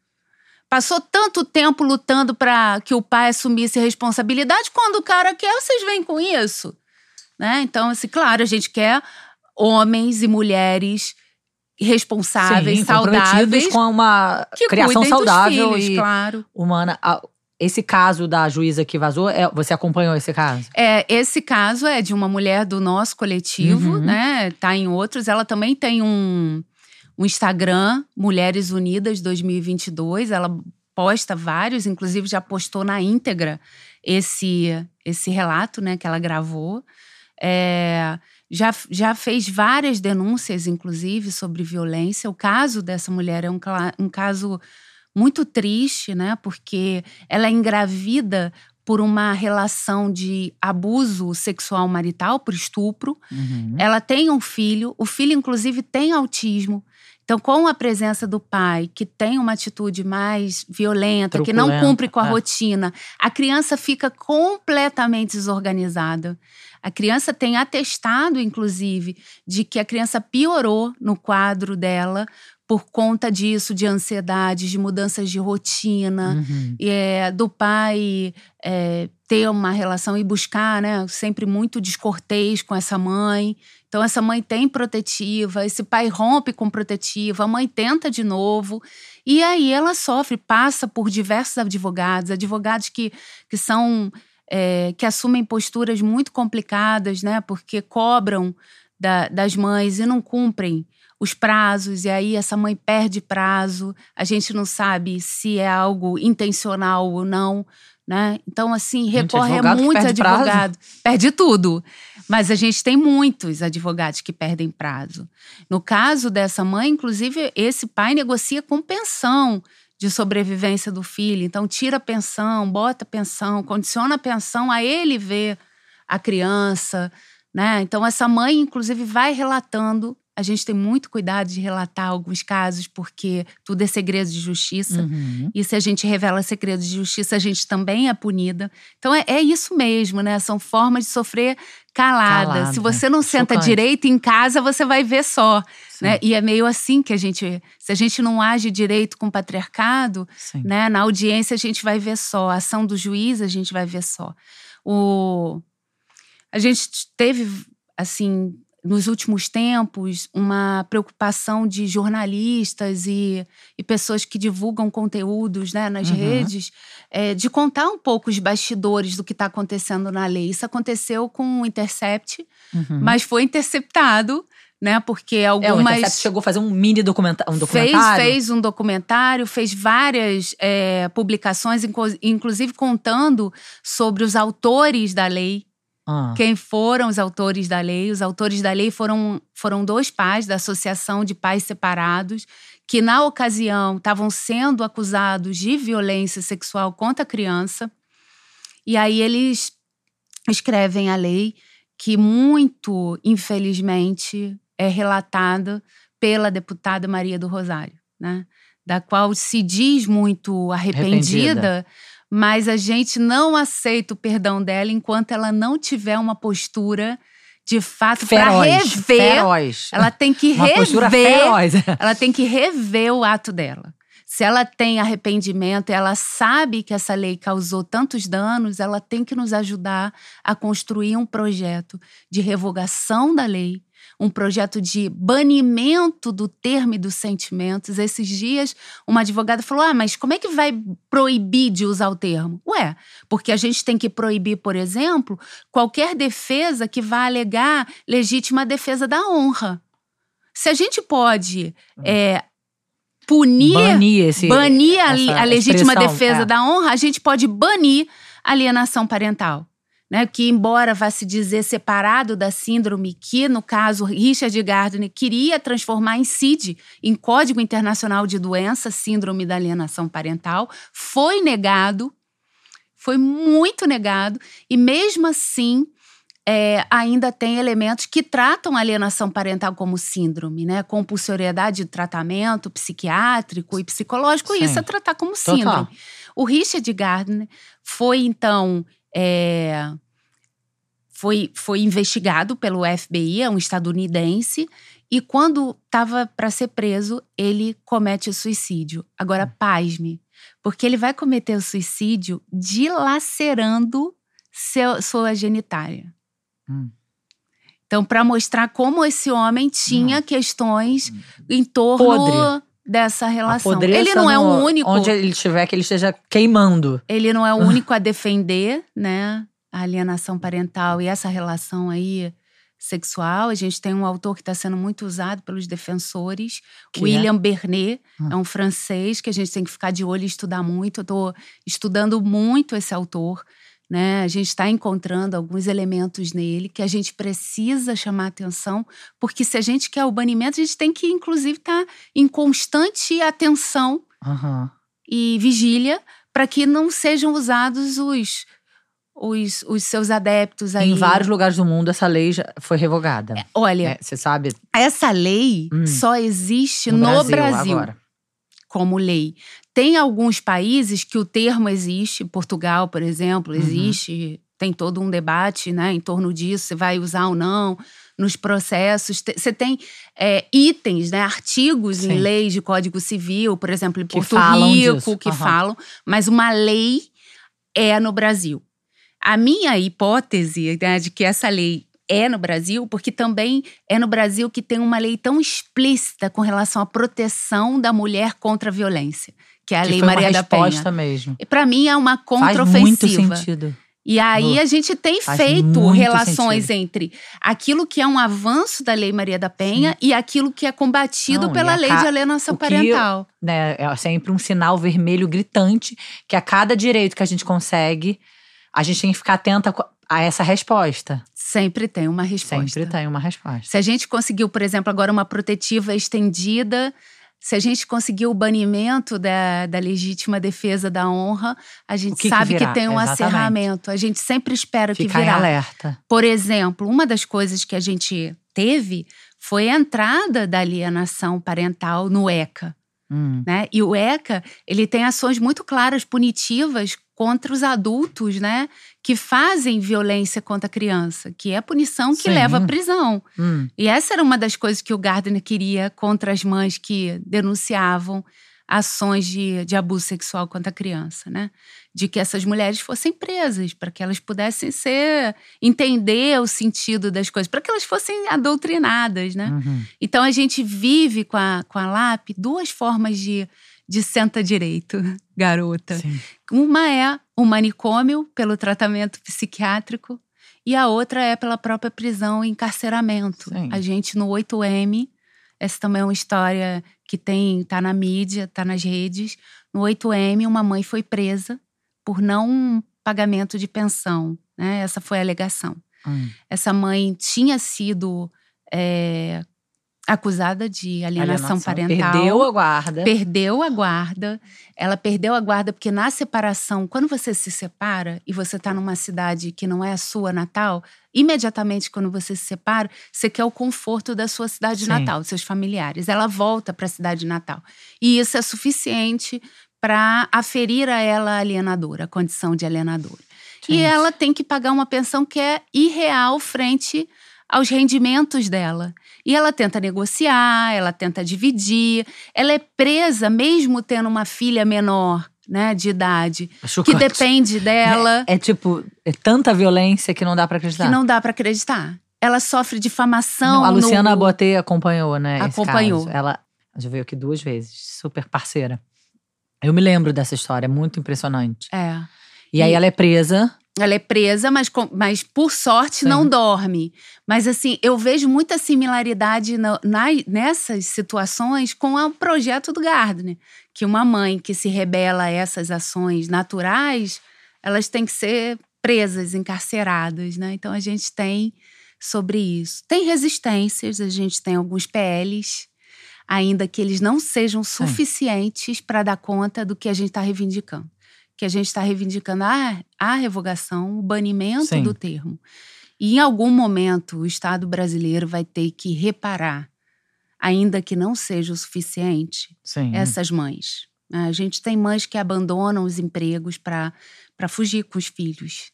Passou tanto tempo lutando para que o pai assumisse a responsabilidade, quando o cara quer, vocês vêm com isso. Né? Então, assim, claro, a gente quer homens e mulheres responsáveis, Sim, saudáveis. com uma criação saudável filhos, e claro. humana. Esse caso da juíza que vazou, é- você acompanhou esse caso? É, esse caso é de uma mulher do nosso coletivo, Uhum. né? Tá em outros. Ela também tem um, um Instagram, Mulheres Unidas 2022. Ela posta vários, inclusive já postou na íntegra esse, esse relato, né? Que ela gravou. É, já, já fez várias denúncias, inclusive, sobre violência. O caso dessa mulher é um, um caso muito triste, né? Porque ela é engravida por uma relação de abuso sexual marital, por estupro. Uhum. Ela tem um filho, o filho, inclusive, tem autismo. Então, com a presença do pai, que tem uma atitude mais violenta, que não Truculenta, cumpre com a é. rotina, a criança fica completamente desorganizada. A criança tem atestado, inclusive, de que a criança piorou no quadro dela por conta disso, de ansiedade, de mudanças de rotina Uhum. é, do pai é, ter uma relação e buscar, né, sempre muito descortês com essa mãe. Então, essa mãe tem protetiva, esse pai rompe com protetiva, a mãe tenta de novo. E aí ela sofre, passa por diversos advogados, advogados que, que são. é, que assumem posturas muito complicadas, né, porque cobram da- das mães e não cumprem os prazos, e aí essa mãe perde prazo, a gente não sabe se é algo intencional ou não, né? Então, assim, recorre a advogado muitos perde prazo. advogados. Perde tudo. Mas a gente tem muitos advogados que perdem prazo. No caso dessa mãe, inclusive, esse pai negocia com pensão de sobrevivência do filho. Então, tira a pensão, bota a pensão, condiciona a pensão a ele ver a criança, né? Então, essa mãe, inclusive, vai relatando. A gente tem muito cuidado de relatar alguns casos, porque tudo é segredo de justiça. Uhum. E se a gente revela segredos de justiça, a gente também é punida. Então é, é isso mesmo, né? São formas de sofrer calada. Calada. Se você não senta Chocante. direito em casa, você vai ver só. Sim. Né? E é meio assim que a gente. Se a gente não age direito com o patriarcado, Sim. né? Na audiência a gente vai ver só. A ação do juiz a gente vai ver só. O... A gente teve, assim, nos últimos tempos, uma preocupação de jornalistas e, e pessoas que divulgam conteúdos né, nas Uhum. redes, é, de contar um pouco os bastidores do que está acontecendo na lei. Isso aconteceu com o Intercept, Uhum. mas foi interceptado, né? Porque É, o algumas. Intercept chegou a fazer um mini documenta um Fez, documentário. fez um documentário, fez várias é, publicações, inclu- inclusive contando sobre os autores da lei, Ah. quem foram os autores da lei. Os autores da lei foram, foram dois pais da Associação de Pais Separados, que na ocasião estavam sendo acusados de violência sexual contra a criança. E aí eles escrevem a lei que muito, infelizmente, é relatada pela deputada Maria do Rosário, né? Da qual se diz muito arrependida, Arrependida. Mas a gente não aceita o perdão dela enquanto ela não tiver uma postura de fato para rever. Feroz. Ela tem que (laughs) Uma rever (laughs) ela tem que rever o ato dela. Se ela tem arrependimento, ela sabe que essa lei causou tantos danos, ela tem que nos ajudar a construir um projeto de revogação da lei, um projeto de banimento do termo e dos sentimentos. Esses dias, uma advogada falou: Ah, mas como é que vai proibir de usar o termo? Ué, porque a gente tem que proibir, por exemplo, qualquer defesa que vá alegar legítima defesa da honra. Se a gente pode é, punir, Banir esse. banir a, a legítima defesa é. da honra, a gente pode banir a alienação parental. Né, que, embora vá se dizer separado da síndrome, que no caso Richard Gardner queria transformar em CID, em Código Internacional de Doença, Síndrome da Alienação Parental, foi negado, foi muito negado, e mesmo assim é, ainda tem elementos que tratam a alienação parental como síndrome, né? Compulsoriedade de tratamento psiquiátrico e psicológico, Sim. isso é tratar como Total. síndrome. O Richard Gardner foi, então, é, foi, foi investigado pelo FBI, é um estadunidense, e quando estava para ser preso, ele comete o suicídio. Agora, pasme, porque ele vai cometer o suicídio dilacerando seu, sua genitália. Hum. Então, para mostrar como esse homem tinha Hum. questões em torno Podre. dessa relação. podreça Ele não é o único. Onde ele estiver, que ele esteja queimando. Ele não é o único a defender, né, a alienação parental e essa relação aí sexual. A gente tem um autor que está sendo muito usado pelos defensores, Que é? William Bernet, Ah. é um francês que a gente tem que ficar de olho e estudar muito. Eu estou estudando muito esse autor. Né? A gente está encontrando alguns elementos nele que a gente precisa chamar atenção, porque se a gente quer o banimento, a gente tem que, inclusive, estar em constante atenção Aham. e vigília para que não sejam usados os, os, os seus adeptos aí. Em vários lugares do mundo, essa lei já foi revogada. Olha, É, Você sabe? essa lei Hum. só existe No, no, Brasil, Brasil, agora. como lei. Tem alguns países que o termo existe, Portugal, por exemplo, Uhum. existe, tem todo um debate né, em torno disso, se vai usar ou não nos processos. Você tem é, itens, né, artigos em Sim. leis de Código Civil, por exemplo, em Que Porto falam Rico, disso. que Aham. falam, mas uma lei é no Brasil. A minha hipótese né, de que essa lei é no Brasil, porque também é no Brasil que tem uma lei tão explícita com relação à proteção da mulher contra a violência, que é a Que Lei foi Maria uma da Penha. mesmo. E para mim é uma Faz muito contraofensiva. sentido. E aí a gente tem Faz feito relações sentido. entre aquilo que é um avanço da Lei Maria da Penha e aquilo que é combatido Não, pela Lei ca- de Alienação o que- Parental. né, é sempre um sinal vermelho gritante que a cada direito que a gente consegue, a gente tem que ficar atenta a essa resposta. Sempre tem uma resposta. Sempre tem uma resposta. Se a gente conseguiu, por exemplo, agora uma protetiva estendida, se a gente conseguiu o banimento da, da legítima defesa da honra, a gente que que sabe que, virá? tem um Exatamente. acerramento. A gente sempre espera que Ficar em virá. alerta. Por exemplo, uma das coisas que a gente teve foi a entrada da alienação parental no ECA. Hum. Né? E o ECA, ele tem ações muito claras, punitivas contra os adultos, né? Que fazem violência contra a criança, que é a punição que Sim. leva à prisão. Hum. E essa era uma das coisas que o Gardner queria contra as mães que denunciavam ações de, de abuso sexual contra a criança, né? De que essas mulheres fossem presas, para que elas pudessem ser, entender o sentido das coisas, para que elas fossem adoutrinadas, né? Uhum. Então a gente vive com a, com a LAP duas formas de, de senta direito, garota. Sim. Uma é o manicômio, pelo tratamento psiquiátrico, e a outra é pela própria prisão e encarceramento. Sim. A gente no 8M, essa também é uma história que tem tá na mídia, tá nas redes. No 8M, uma mãe foi presa por não pagamento de pensão. Né? Essa foi a alegação. Hum. Essa mãe tinha sido é, acusada de alienação, parental. Perdeu a guarda. Perdeu a guarda. Ela perdeu a guarda porque na separação, quando você se separa e você está numa cidade que não é a sua natal, imediatamente quando você se separa, você quer o conforto da sua cidade Sim. natal, dos seus familiares. Ela volta para a cidade natal. E isso é suficiente para aferir a ela a alienadora, a condição de alienadora. E Gente. ela tem que pagar uma pensão que é irreal frente aos rendimentos dela. E ela tenta negociar, ela tenta dividir. Ela é presa mesmo tendo uma filha menor, né, de idade, que Chocante. depende dela, É, é tipo, é tanta violência que não dá pra acreditar. que não dá para acreditar. Ela sofre difamação. Não, a Luciana no... Botei acompanhou, né? esse Acompanhou. caso. Ela já veio aqui duas vezes, super parceira. Eu me lembro dessa história, é muito impressionante. É. E, aí E- ela é presa. Ela é presa, mas, mas por sorte Sim. não dorme. Mas assim, eu vejo muita similaridade na- na- nessas situações com o projeto do Gardner. Que uma mãe que se rebela a essas ações naturais, elas têm que ser presas, encarceradas, né? Então a gente tem sobre isso. Tem resistências, a gente tem alguns PLs, ainda que eles não sejam suficientes para dar conta do que a gente está reivindicando que a gente está reivindicando a, a revogação, o banimento Sim. do termo. E em algum momento o Estado brasileiro vai ter que reparar, ainda que não seja o suficiente, Sim. essas mães. A gente tem mães que abandonam os empregos para fugir com os filhos.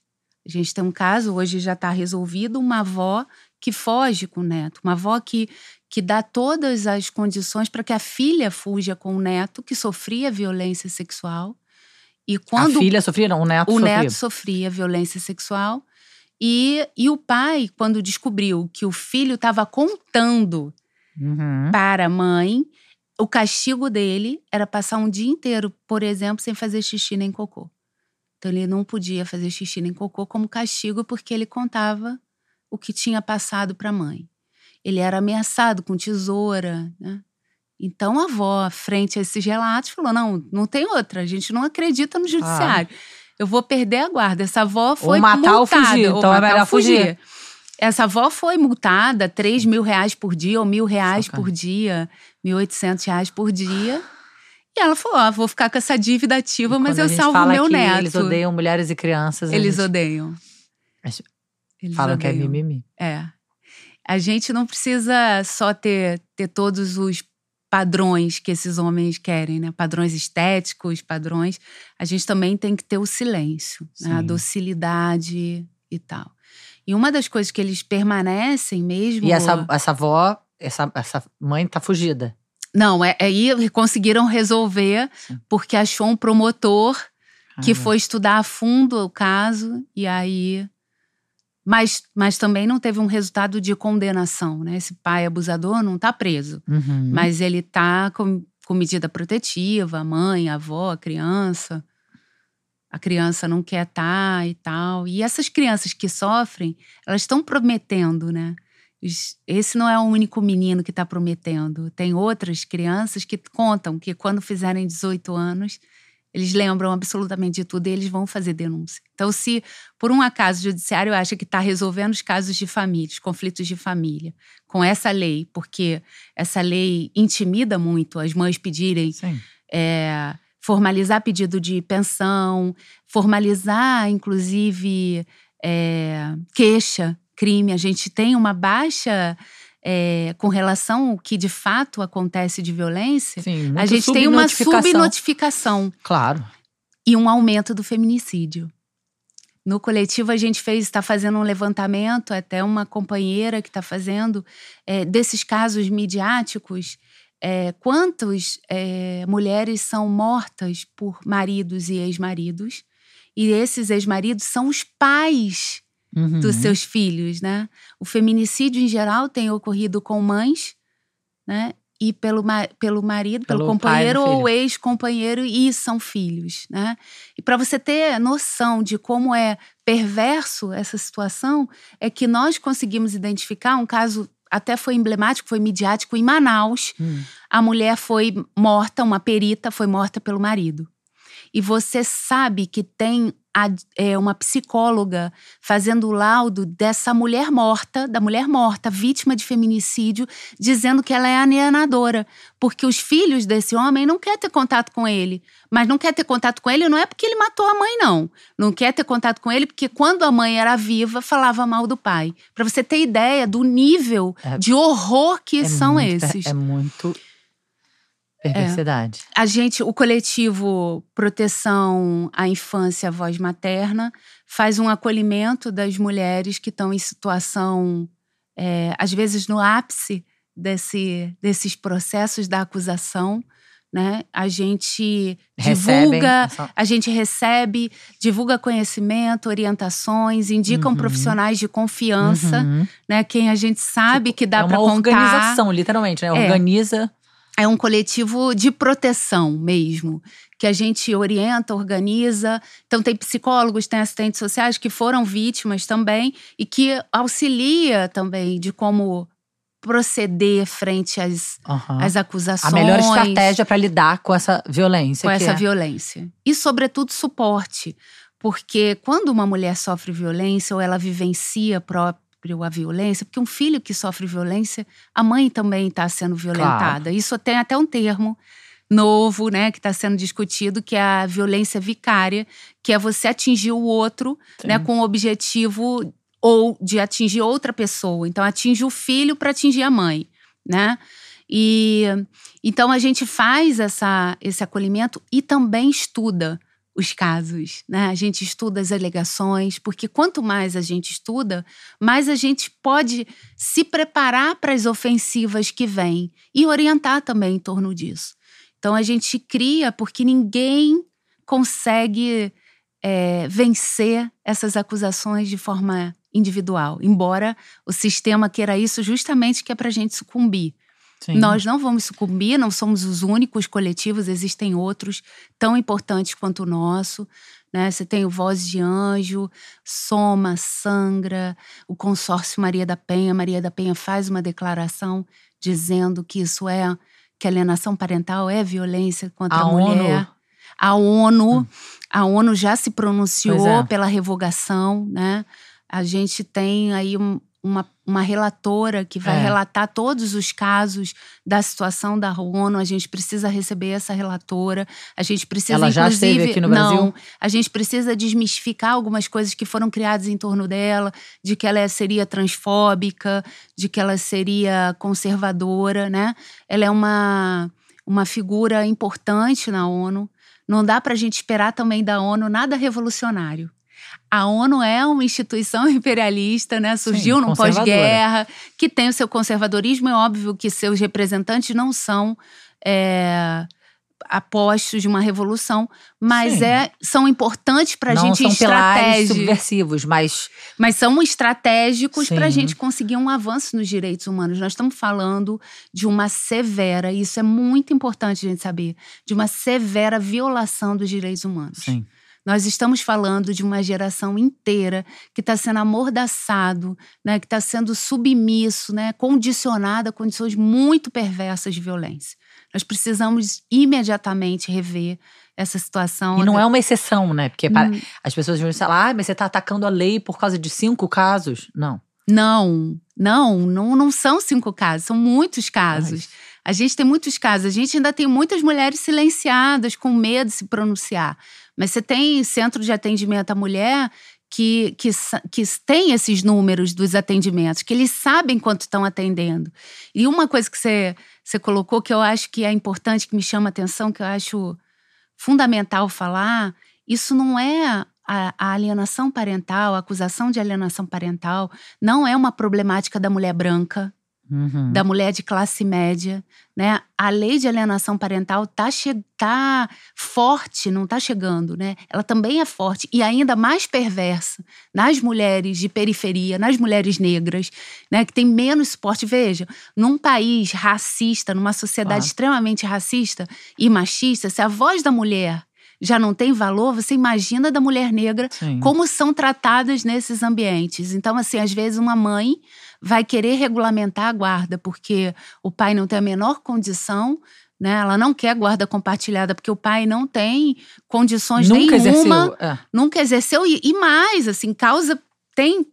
A gente tem um caso, hoje já está resolvido, uma avó que foge com o neto, uma avó que, que dá todas as condições para que a filha fuja com o neto que sofria violência sexual. E quando a filha sofria, não, o neto o sofria. neto sofria violência sexual E, e o pai, quando descobriu que o filho estava contando Uhum. para a mãe, o castigo dele era passar um dia inteiro, por exemplo, sem fazer xixi nem cocô. Então ele não podia fazer xixi nem cocô como castigo porque ele contava o que tinha passado para a mãe. Ele era ameaçado com tesoura, né? Então a avó, frente a esses relatos, falou: não, não tem outra, a gente não acredita no judiciário. Eu vou perder a guarda. Essa avó foi matar ou multada. fugir, então é matar melhor ou fugir. Essa avó foi multada 3 mil reais por dia ou mil reais Chocante. por dia, 1.800 reais por dia. E ela falou: ó, vou ficar com essa dívida ativa, E mas eu gente salvo fala meu que neto. Eles odeiam mulheres e crianças. Eles eles odeiam. Eles falam que é odeiam. mimimi. É. A gente não precisa só ter, ter todos os padrões que esses homens querem, né? Padrões estéticos, padrões. A gente também tem que ter o silêncio, né? a docilidade e tal. E uma das coisas que eles permanecem mesmo. E essa, essa avó, essa, essa mãe tá fugida. Não, é, aí conseguiram resolver Sim. porque achou um promotor que Ah, foi estudar a fundo o caso e aí. Mas, mas também não teve um resultado de condenação, né? Esse pai abusador não está preso, Uhum. mas ele está com, com medida protetiva, a mãe, a avó, a criança. A criança não quer estar e tal. E essas crianças que sofrem, elas estão prometendo, né? Esse não é o único menino que está prometendo. Tem outras crianças que contam que quando fizerem 18 anos, eles lembram absolutamente de tudo e eles vão fazer denúncia. Então, se por um acaso o judiciário acha que está resolvendo os casos de família, os conflitos de família, com essa lei, porque essa lei intimida muito as mães pedirem é, formalizar pedido de pensão, formalizar, inclusive, é, queixa, crime. A gente tem uma baixa é, com relação ao que de fato acontece de violência. Sim, A gente tem uma subnotificação. subnotificação Claro. e um aumento do feminicídio. No coletivo, a gente fez, está fazendo um levantamento, até uma companheira que está fazendo, é, desses casos midiáticos. é, quantas é, mulheres são mortas por maridos e ex-maridos? E esses ex-maridos são os pais Uhum. dos seus filhos, né? O feminicídio em geral tem ocorrido com mães, né? E pelo, pelo marido, pelo, Pelo companheiro ou ex-companheiro e são filhos, né? E para você ter noção de como é perverso essa situação, é que nós conseguimos identificar um caso até foi emblemático, foi midiático em Manaus. Hum. A mulher foi morta, uma perita foi morta pelo marido. E você sabe que tem a- é, uma psicóloga fazendo o laudo dessa mulher morta, da mulher morta, vítima de feminicídio, dizendo que ela é alienadora. Porque os filhos desse homem não querem ter contato com ele. Mas não quer ter contato com ele não é porque ele matou a mãe, não. Não quer ter contato com ele porque quando a mãe era viva, falava mal do pai. Para você ter ideia do nível É- de horror que É são muito- esses. É muito perversidade. A gente, o coletivo Proteção à Infância Voz Materna, faz um acolhimento das mulheres que estão em situação, é, às vezes no ápice desse, desses processos da acusação. Né? A gente Recebem divulga, a gente recebe, divulga conhecimento, orientações, indicam Uhum. profissionais de confiança, Uhum. né? Quem a gente sabe que dá é para uma contar. organização, literalmente, né? É. Organiza. É um coletivo de proteção mesmo, que a gente orienta, organiza. Então, tem psicólogos, tem assistentes sociais que foram vítimas também e que auxilia também de como proceder frente às, Aham. às A acusações. melhor estratégia para lidar com essa violência. com essa é. violência. E, sobretudo, suporte. Porque quando uma mulher sofre violência ou ela vivencia próprio a violência, porque um filho que sofre violência, a mãe também está sendo violentada. Isso tem até um termo novo, né, que está sendo discutido, que é a violência vicária, que é você atingir o outro, né, Sim. com o objetivo ou de atingir outra pessoa. Então, atinge o filho para atingir a mãe, né? E então a gente faz essa, esse acolhimento e também estuda os casos, né? A gente estuda as alegações, porque quanto mais a gente estuda, mais a gente pode se preparar para as ofensivas que vêm e orientar também em torno disso. Então a gente cria porque ninguém consegue é, vencer essas acusações de forma individual, embora o sistema queira isso justamente que é para a gente sucumbir. Sim. Nós não vamos sucumbir, não somos os únicos coletivos, existem outros tão importantes quanto o nosso. Né? Você tem o Voz de Anjo, Soma, Sangra, o consórcio Maria da Penha. Maria da Penha faz uma declaração dizendo que isso é que alienação parental é violência contra a, a mulher. ONU. A ONU, hum. a ONU já se pronunciou é. pela revogação, né? A gente tem aí um, uma, uma relatora que vai é. relatar todos os casos da situação da ONU. A gente precisa receber essa relatora. A gente precisa, Ela já esteve aqui no Brasil? Não, a gente precisa desmistificar algumas coisas que foram criadas em torno dela, de que ela seria transfóbica, de que ela seria conservadora, né? Ela é uma, uma figura importante na ONU. Não dá para a gente esperar também da ONU nada revolucionário. A ONU é uma instituição (laughs) imperialista, né? Surgiu Sim, no pós-guerra, que tem o seu conservadorismo. É óbvio que seus representantes não são é, apostos de uma revolução, mas é, são importantes para a gente são estratégia. subversivos, mas mas são estratégicos para a gente conseguir um avanço nos direitos humanos. Nós estamos falando de uma severa, e isso é muito importante a gente saber, de uma severa violação dos direitos humanos. Sim. Nós estamos falando de uma geração inteira que está sendo amordaçado, né, que está sendo submisso, né, condicionado a condições muito perversas de violência. Nós precisamos imediatamente rever essa situação. E não é uma exceção, né? Porque hum. as pessoas vão falar, ah, mas você está atacando a lei por causa de cinco casos. Não. Não, não, não, não são cinco casos, são muitos casos. A gente tem muitos casos, a gente ainda tem muitas mulheres silenciadas, com medo de se pronunciar. Mas você tem centro de atendimento à mulher que, que, que tem esses números dos atendimentos, que eles sabem quanto estão atendendo. E uma coisa que você, você colocou que eu acho que é importante, que me chama a atenção, que eu acho fundamental falar, isso não é a, a, alienação parental, a acusação de alienação parental, não é uma problemática da mulher branca, Uhum. da mulher de classe média, né? A lei de alienação parental tá, tá forte, não tá chegando, né? Ela também é forte e ainda mais perversa nas mulheres de periferia, nas mulheres negras, né? Que tem menos suporte. Veja, num país racista, numa sociedade extremamente racista e machista, se a voz da mulher já não tem valor, você imagina da mulher negra Sim. como são tratadas nesses ambientes. Então, assim, às vezes uma mãe vai querer regulamentar a guarda, porque o pai não tem a menor condição né? Ela não quer guarda compartilhada porque o pai não tem condições nunca nenhuma, exerceu, é. nunca exerceu e, e, mais, assim, causa tem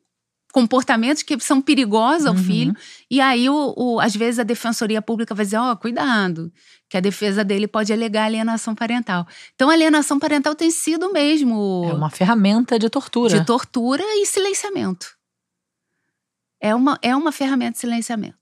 comportamentos que são perigosos ao uhum. filho e aí o, o, às vezes a defensoria pública vai dizer, ó, oh, cuidado, que a defesa dele pode alegar alienação parental. Então, alienação parental tem sido mesmo é uma ferramenta de tortura, de tortura e silenciamento. É uma, é uma ferramenta de silenciamento.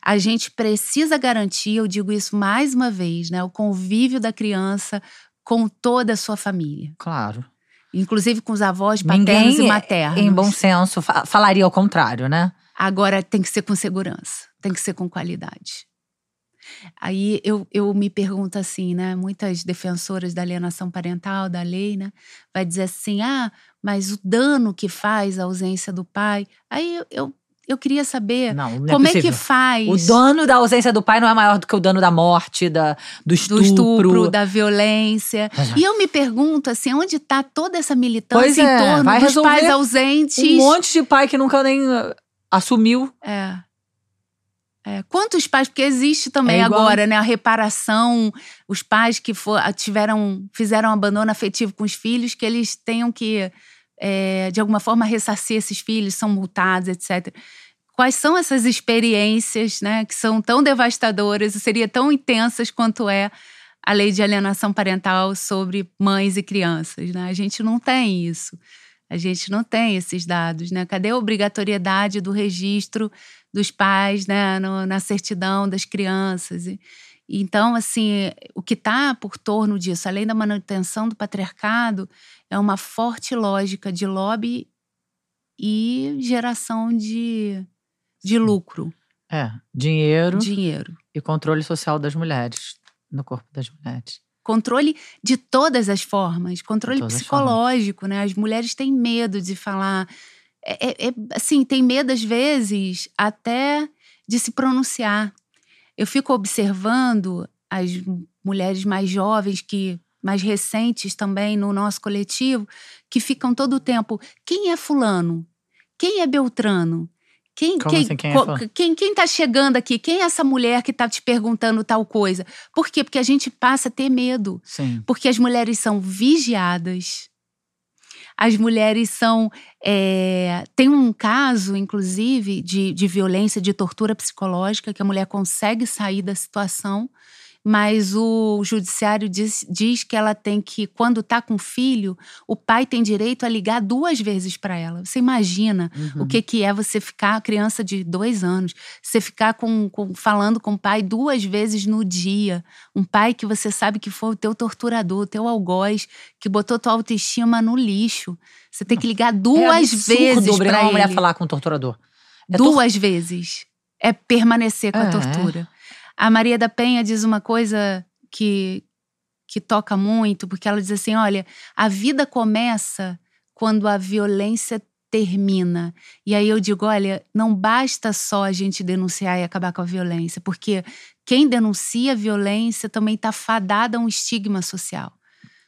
A gente precisa garantir, eu digo isso mais uma vez, né, o convívio da criança com toda a sua família. Claro. Inclusive com os avós paternos Ninguém, e maternos. Em bom senso, falaria ao contrário, né? Agora tem que ser com segurança, tem que ser com qualidade. Aí eu, eu me pergunto assim, né? Muitas defensoras da alienação parental, da lei, né? Vai dizer assim: ah, mas o dano que faz a ausência do pai. Aí eu, eu queria saber não, não é como é, é, que faz. O dano da ausência do pai não é maior do que o dano da morte, da, do estupro. Do estupro, da violência. E eu me pergunto, assim, onde está toda essa militância é, em torno dos pais ausentes? Um monte de pai que nunca nem uh, assumiu. É. É, quantos pais, porque existe também é agora, né, a reparação, os pais que for, tiveram, fizeram abandono afetivo com os filhos, que eles tenham que é, de alguma forma ressarcir esses filhos, são multados, etc. Quais são essas experiências, né, que são tão devastadoras e seriam tão intensas quanto é a lei de alienação parental sobre mães e crianças, né? A gente não tem isso. A gente não tem esses dados, né? Cadê a obrigatoriedade do registro dos pais, né, no, na certidão das crianças? E, então, assim, o que está por torno disso, além da manutenção do patriarcado, é uma forte lógica de lobby e geração de, de lucro. É, dinheiro. Dinheiro. E controle social das mulheres, no corpo das mulheres. Controle de todas as formas, controle psicológico, as né? As mulheres têm medo de falar é, é, é, assim, tem medo às vezes até de se pronunciar. Eu fico observando as mulheres mais jovens que mais recentes também no nosso coletivo, que ficam todo o tempo, quem é fulano? Quem é Beltrano? Quem, Como quem, assim, quem é fulano? quem, quem tá chegando aqui? Quem é essa mulher que tá te perguntando tal coisa? Por quê? Porque a gente passa a ter medo. Sim. Porque as mulheres são vigiadas. As mulheres são. é, tem um caso, inclusive, de, de violência, de tortura psicológica, que a mulher consegue sair da situação, mas o judiciário diz, diz que ela tem que, quando tá com filho, o pai tem direito a ligar duas vezes para ela. Você imagina Uhum. o que, que é você ficar, criança de dois anos, você ficar com, com- falando com o pai duas vezes no dia. Um pai que você sabe que foi o teu torturador, o teu algoz, que botou tua autoestima no lixo. Você tem que ligar é duas absurdo vezes para uma mulher ele. falar com o torturador. É tor- duas vezes. É permanecer com É. a tortura. A Maria da Penha diz uma coisa que, que toca muito, porque ela diz assim: olha, a vida começa quando a violência termina. E aí eu digo: olha, não basta só a gente denunciar e acabar com a violência, porque quem denuncia a violência também está fadada a um estigma social.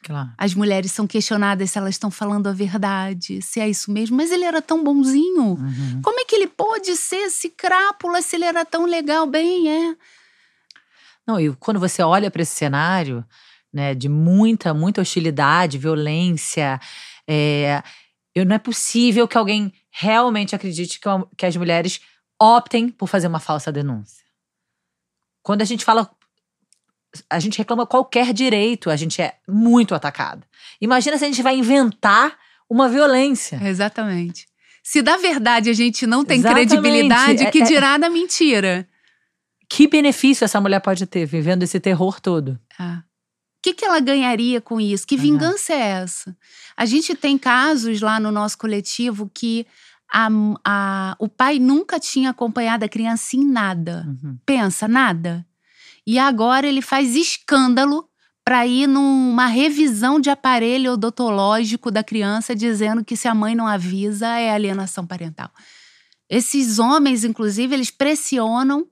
Claro. As mulheres são questionadas se elas estão falando a verdade, se é isso mesmo. Mas ele era tão bonzinho. Uhum. Como é que ele pôde ser esse crápula se ele era tão legal? Bem, é. Não, e quando você olha para esse cenário, né, de muita, muita hostilidade, violência, é, eu, não é possível que alguém realmente acredite que, uma- que as mulheres optem por fazer uma falsa denúncia. Quando a gente fala, a gente reclama qualquer direito, a gente é muito atacada. Imagina se a gente vai inventar uma violência. Exatamente. Se da verdade a gente não tem Exatamente. credibilidade, É- que é- dirá da mentira? Que benefício essa mulher pode ter vivendo esse terror todo? Ah. O que, que ela ganharia com isso? Que Uhum. vingança é essa? A gente tem casos lá no nosso coletivo que a, a- o pai nunca tinha acompanhado a criança em nada. Uhum. Pensa, nada. E agora ele faz escândalo para ir numa revisão de aparelho odontológico da criança, dizendo que se a mãe não avisa é alienação parental. Esses homens, inclusive, eles pressionam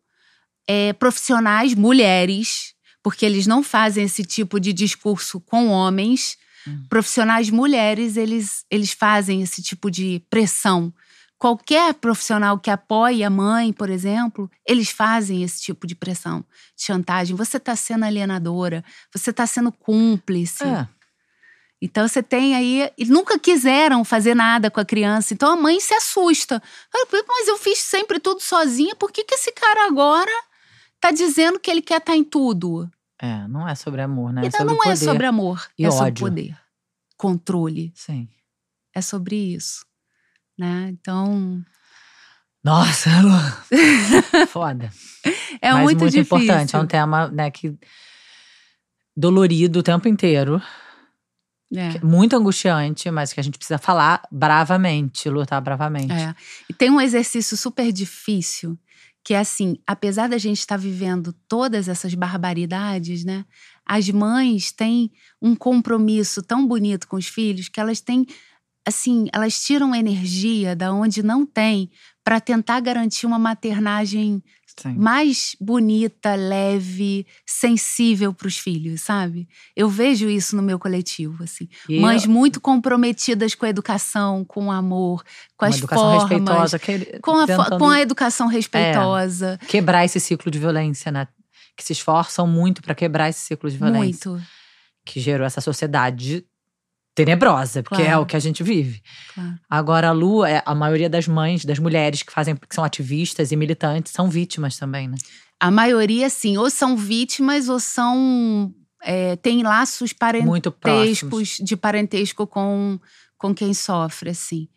é, profissionais, mulheres, porque eles não fazem esse tipo de discurso com homens. Hum. Profissionais mulheres, eles, eles fazem esse tipo de pressão. Qualquer profissional que apoie a mãe, por exemplo, eles fazem esse tipo de pressão, de chantagem. Você está sendo alienadora, você está sendo cúmplice. É. Então você tem aí. E nunca quiseram fazer nada com a criança. Então a mãe se assusta. Mas eu fiz sempre tudo sozinha, por que, que esse cara agora tá dizendo que ele quer estar em tudo? É, não é sobre amor, né? é então sobre não é poder. sobre amor, e é sobre ódio. poder. Controle. Sim. É sobre isso. Né? Então. Nossa. (laughs) Foda. (laughs) É Mas muito, difícil. importante. É um tema, né, que dolorido o tempo inteiro. É. Muito angustiante, mas que a gente precisa falar bravamente, lutar bravamente. É. E tem um exercício super difícil, que é assim, apesar da gente estar vivendo todas essas barbaridades, né? As mães têm um compromisso tão bonito com os filhos que elas têm assim, elas tiram energia da onde não tem para tentar garantir uma maternagem Sim. mais bonita, leve, sensível para os filhos, sabe? Eu vejo isso no meu coletivo, assim. E Mães muito comprometidas com a educação, com o amor, com uma as educação formas, respeitosa. Que, com, a, tentando com a educação respeitosa. quebrar esse ciclo de violência, né? Que se esforçam muito para quebrar esse ciclo de violência. Muito. Que gerou essa sociedade tenebrosa, porque é Claro. o que a gente vive. Claro. Agora, a Lu, é, a maioria das mães, das mulheres que fazem, que são ativistas e militantes, são vítimas também, né? A maioria, sim, ou são vítimas ou são. é, tem laços parentescos, de parentesco com, com quem sofre, assim.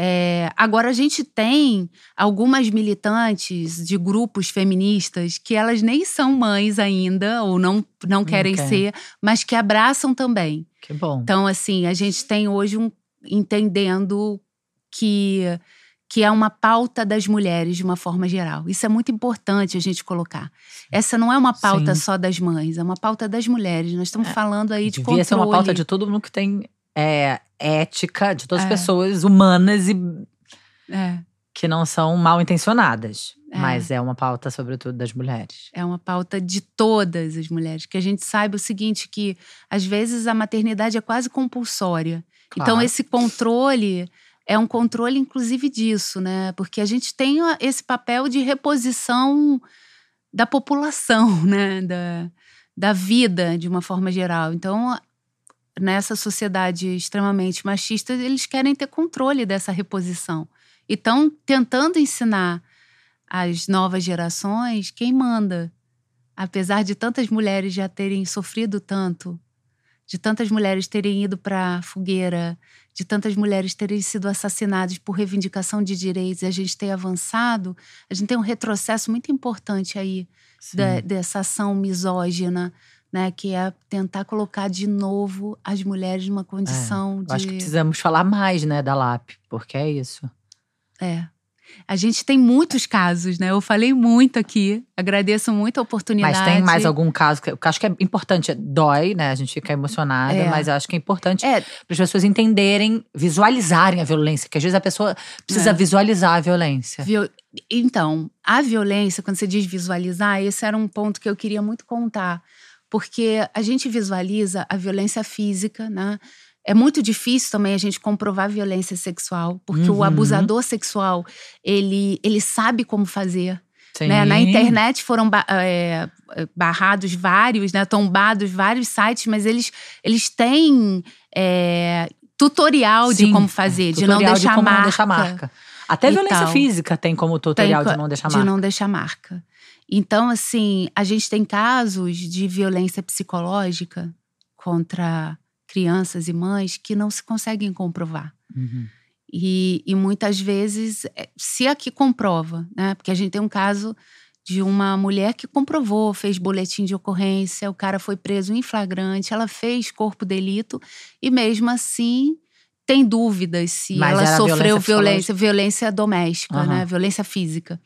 É, agora, a gente tem algumas militantes de grupos feministas que elas nem são mães ainda, ou não, não querem querem. ser, mas que abraçam também. Que bom. Então, assim, a gente tem hoje um entendendo que, que é uma pauta das mulheres de uma forma geral. Isso é muito importante a gente colocar. Essa não é uma pauta Sim. só das mães, é uma pauta das mulheres. Nós estamos É, falando aí de Devia controle. ser uma pauta de todo mundo que tem é, ética, de todas as É. pessoas humanas e É. que não são mal intencionadas. É. Mas é uma pauta, sobretudo, das mulheres. É uma pauta de todas as mulheres. Que a gente saiba o seguinte: que às vezes a maternidade é quase compulsória. Então, Claro. esse controle é um controle, inclusive, disso, né? Porque a gente tem esse papel de reposição da população, (laughs) né? Da, da vida, de uma forma geral. Então, nessa sociedade extremamente machista, eles querem ter controle dessa reposição. E estão tentando ensinar às novas gerações quem manda. Apesar de tantas mulheres já terem sofrido tanto, de tantas mulheres terem ido para a fogueira, de tantas mulheres terem sido assassinadas por reivindicação de direitos e a gente ter avançado, a gente tem um retrocesso muito importante aí da- dessa ação misógina, né, que é tentar colocar de novo as mulheres numa condição Eu acho que de precisamos falar mais, né, da LAP, porque é isso. é. A gente tem muitos casos, né? Eu falei muito aqui. Agradeço muito a oportunidade. Mas tem mais algum caso que eu acho que é importante. Dói, né? A gente fica emocionada, É. mas acho que é importante É, para as pessoas entenderem, visualizarem a violência, que às vezes a pessoa precisa É. visualizar a violência. Viol- Então, a violência, quando você diz visualizar, esse era um ponto que eu queria muito contar. Porque a gente visualiza a violência física, né? É muito difícil também a gente comprovar violência sexual, porque Uhum. o abusador sexual, ele, ele sabe como fazer. Né? Na internet foram é, barrados vários, né? tombados vários sites, mas eles, eles têm é, tutorial de Sim, como fazer, de não deixar marca. não deixar marca. Até violência tal. física tem como tutorial Tem de não deixar de marca. não deixar marca. Então, assim, a gente tem casos de violência psicológica contra crianças e mães que não se conseguem comprovar. Uhum. E, e muitas vezes, é, se aqui comprova, né? Porque a gente tem um caso de uma mulher que comprovou, fez boletim de ocorrência, o cara foi preso em flagrante, ela fez corpo delito e mesmo assim tem dúvidas se Mas ela sofreu violência violência, violência doméstica, Aham. né? Violência física.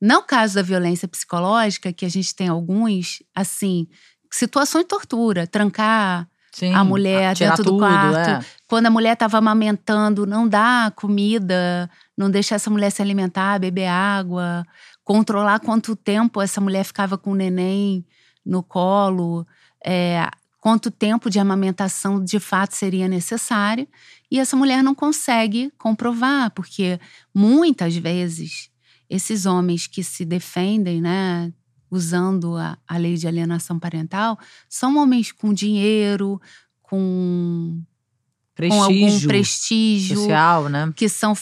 No caso da violência psicológica, que a gente tem alguns, assim, situações de tortura, trancar Sim, a mulher dentro do tudo, quarto. é. quando a mulher estava amamentando, não dá comida, não deixa essa mulher se alimentar, beber água, controlar quanto tempo essa mulher ficava com o neném no colo, é, quanto tempo de amamentação de fato seria necessário. E essa mulher não consegue comprovar, porque muitas vezes esses homens que se defendem, né, usando a, a lei de alienação parental, são homens com dinheiro, com com algum Prestígio prestígio, social, né? que são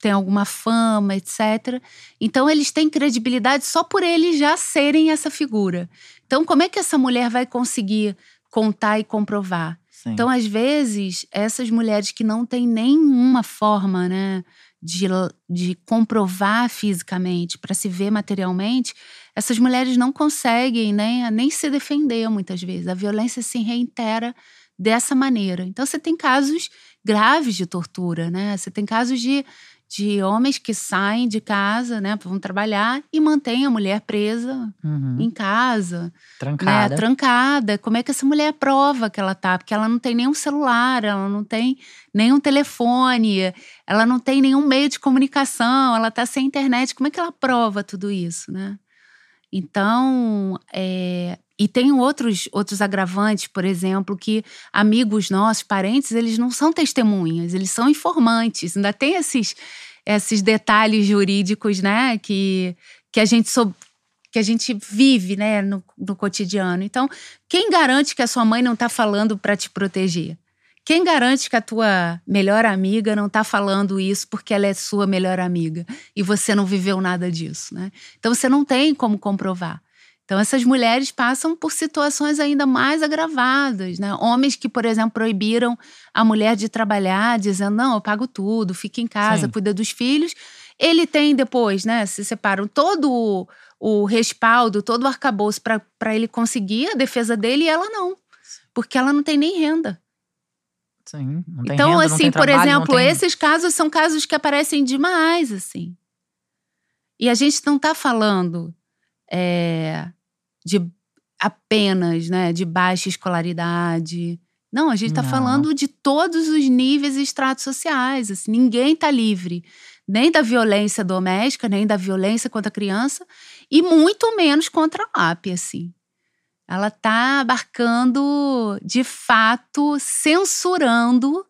têm alguma fama, etc. Então eles têm credibilidade só por eles já serem essa figura. Então como é que essa mulher vai conseguir contar e comprovar? Sim. Então às vezes essas mulheres que não têm nenhuma forma, né, de, de comprovar fisicamente para se ver materialmente, essas mulheres não conseguem né, nem se defender muitas vezes. A violência se reitera dessa maneira. Então você tem casos graves de tortura, né? Você tem casos de, de homens que saem de casa, né, vão trabalhar e mantêm a mulher presa Uhum. em casa, Trancada. né, trancada. Como é que essa mulher prova que ela tá? Porque ela não tem nenhum celular, ela não tem nenhum telefone, ela não tem nenhum meio de comunicação, ela tá sem internet. Como é que ela prova tudo isso, né? Então, é, e tem outros, outros agravantes, por exemplo, que amigos nossos, parentes, eles não são testemunhas, eles são informantes. Ainda tem esses, esses detalhes jurídicos, né, que, que a gente sob, que a gente vive, né, no, no cotidiano. Então, quem garante que a sua mãe não está falando para te proteger? Quem garante que a tua melhor amiga não está falando isso porque ela é sua melhor amiga e você não viveu nada disso, né? Então você não tem como comprovar. Então essas mulheres passam por situações ainda mais agravadas, né? Homens que, por exemplo, proibiram a mulher de trabalhar, dizendo: "Não, eu pago tudo, fica em casa, Sim. cuida dos filhos". Ele tem depois, né? Se separam todo o, o respaldo, todo o arcabouço para ele conseguir a defesa dele e ela não, porque ela não tem nem renda. Sim, não tem Então, renda, assim, tem por trabalho, exemplo, tem- esses casos são casos que aparecem demais, assim. E a gente não está falando é, de apenas né, de baixa escolaridade. Não, a gente está falando de todos os níveis e estratos sociais. Assim, ninguém está livre nem da violência doméstica, nem da violência contra a criança, e muito menos contra a LAP, assim. Ela está abarcando, de fato, censurando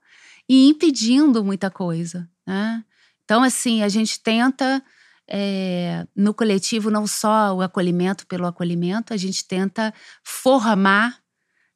e impedindo muita coisa. Né? Então, assim, a gente tenta, é, no coletivo, não só o acolhimento pelo acolhimento, a gente tenta formar,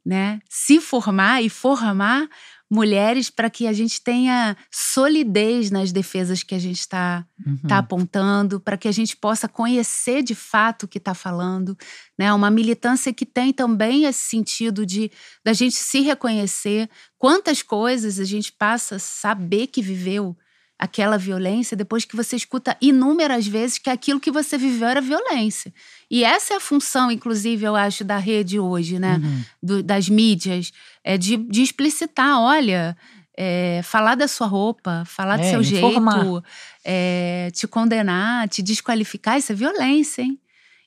né? se formar e formar mulheres para que a gente tenha solidez nas defesas que a gente está uhum. tá apontando, para que a gente possa conhecer de fato o que está falando, né? Uma militância que tem também esse sentido de da gente se reconhecer, quantas coisas a gente passa a saber que viveu aquela violência depois que você escuta inúmeras vezes que aquilo que você viveu era violência. E essa é a função, inclusive, eu acho, da rede hoje, né? Uhum. Do, das mídias, é de, de explicitar, olha. É, falar da sua roupa, falar do é, seu jeito, é, te condenar, te desqualificar, isso é violência, hein?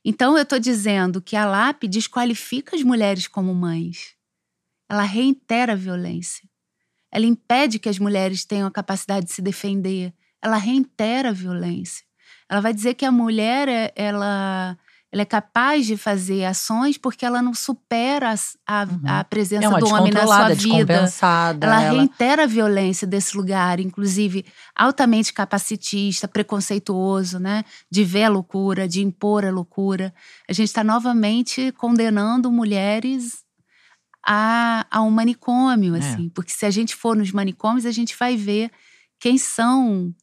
Então eu estou dizendo que a LAP desqualifica as mulheres como mães. Ela reitera a violência. Ela impede que as mulheres tenham a capacidade de se defender. Ela reitera a violência. Ela vai dizer que a mulher é, ela, ela é capaz de fazer ações porque ela não supera a, uhum. a presença é do homem na sua vida. Ela, ela reitera a violência desse lugar, inclusive altamente capacitista, preconceituoso, né? De ver a loucura, de impor a loucura. A gente está novamente condenando mulheres a, a um manicômio, é. assim. Porque se a gente for nos manicômios, a gente vai ver quem são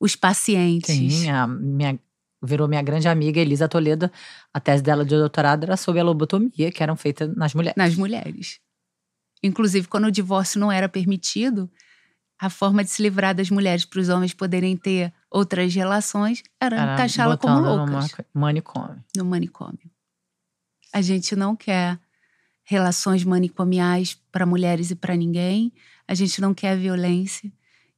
os pacientes. Sim, a minha, virou minha grande amiga Elisa Toledo. A tese dela de doutorado era sobre a lobotomia, que eram feitas nas mulheres. Nas mulheres. Inclusive, quando o divórcio não era permitido, a forma de se livrar das mulheres para os homens poderem ter outras relações era, era taxá-la como loucas. No manicômio. No manicômio. A gente não quer relações manicomiais para mulheres e para ninguém. A gente não quer violência.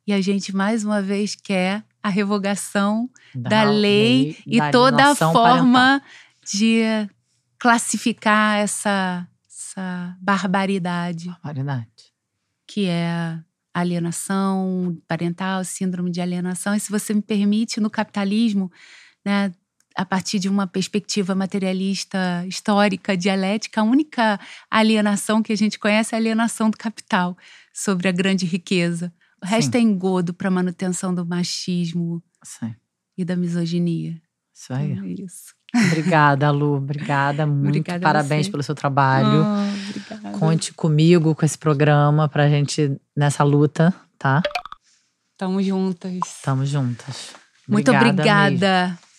E a gente, mais uma vez, quer a revogação da, da lei, lei, e da toda a forma parental. de classificar essa, essa barbaridade. Barbaridade. Que é alienação parental, síndrome de alienação. E se você me permite, no capitalismo, né, a partir de uma perspectiva materialista, histórica, dialética, a única alienação que a gente conhece é a alienação do capital sobre a grande riqueza. O resto Sim. é engodo para manutenção do machismo Sim. e da misoginia. Isso aí. Então, é isso. Obrigada, Lu. Obrigada. Muito obrigada parabéns pelo seu trabalho. Oh, obrigada. Conte comigo com esse programa pra gente nessa luta, tá? Tamo juntas. Tamo juntas. Obrigada Muito obrigada. Mesmo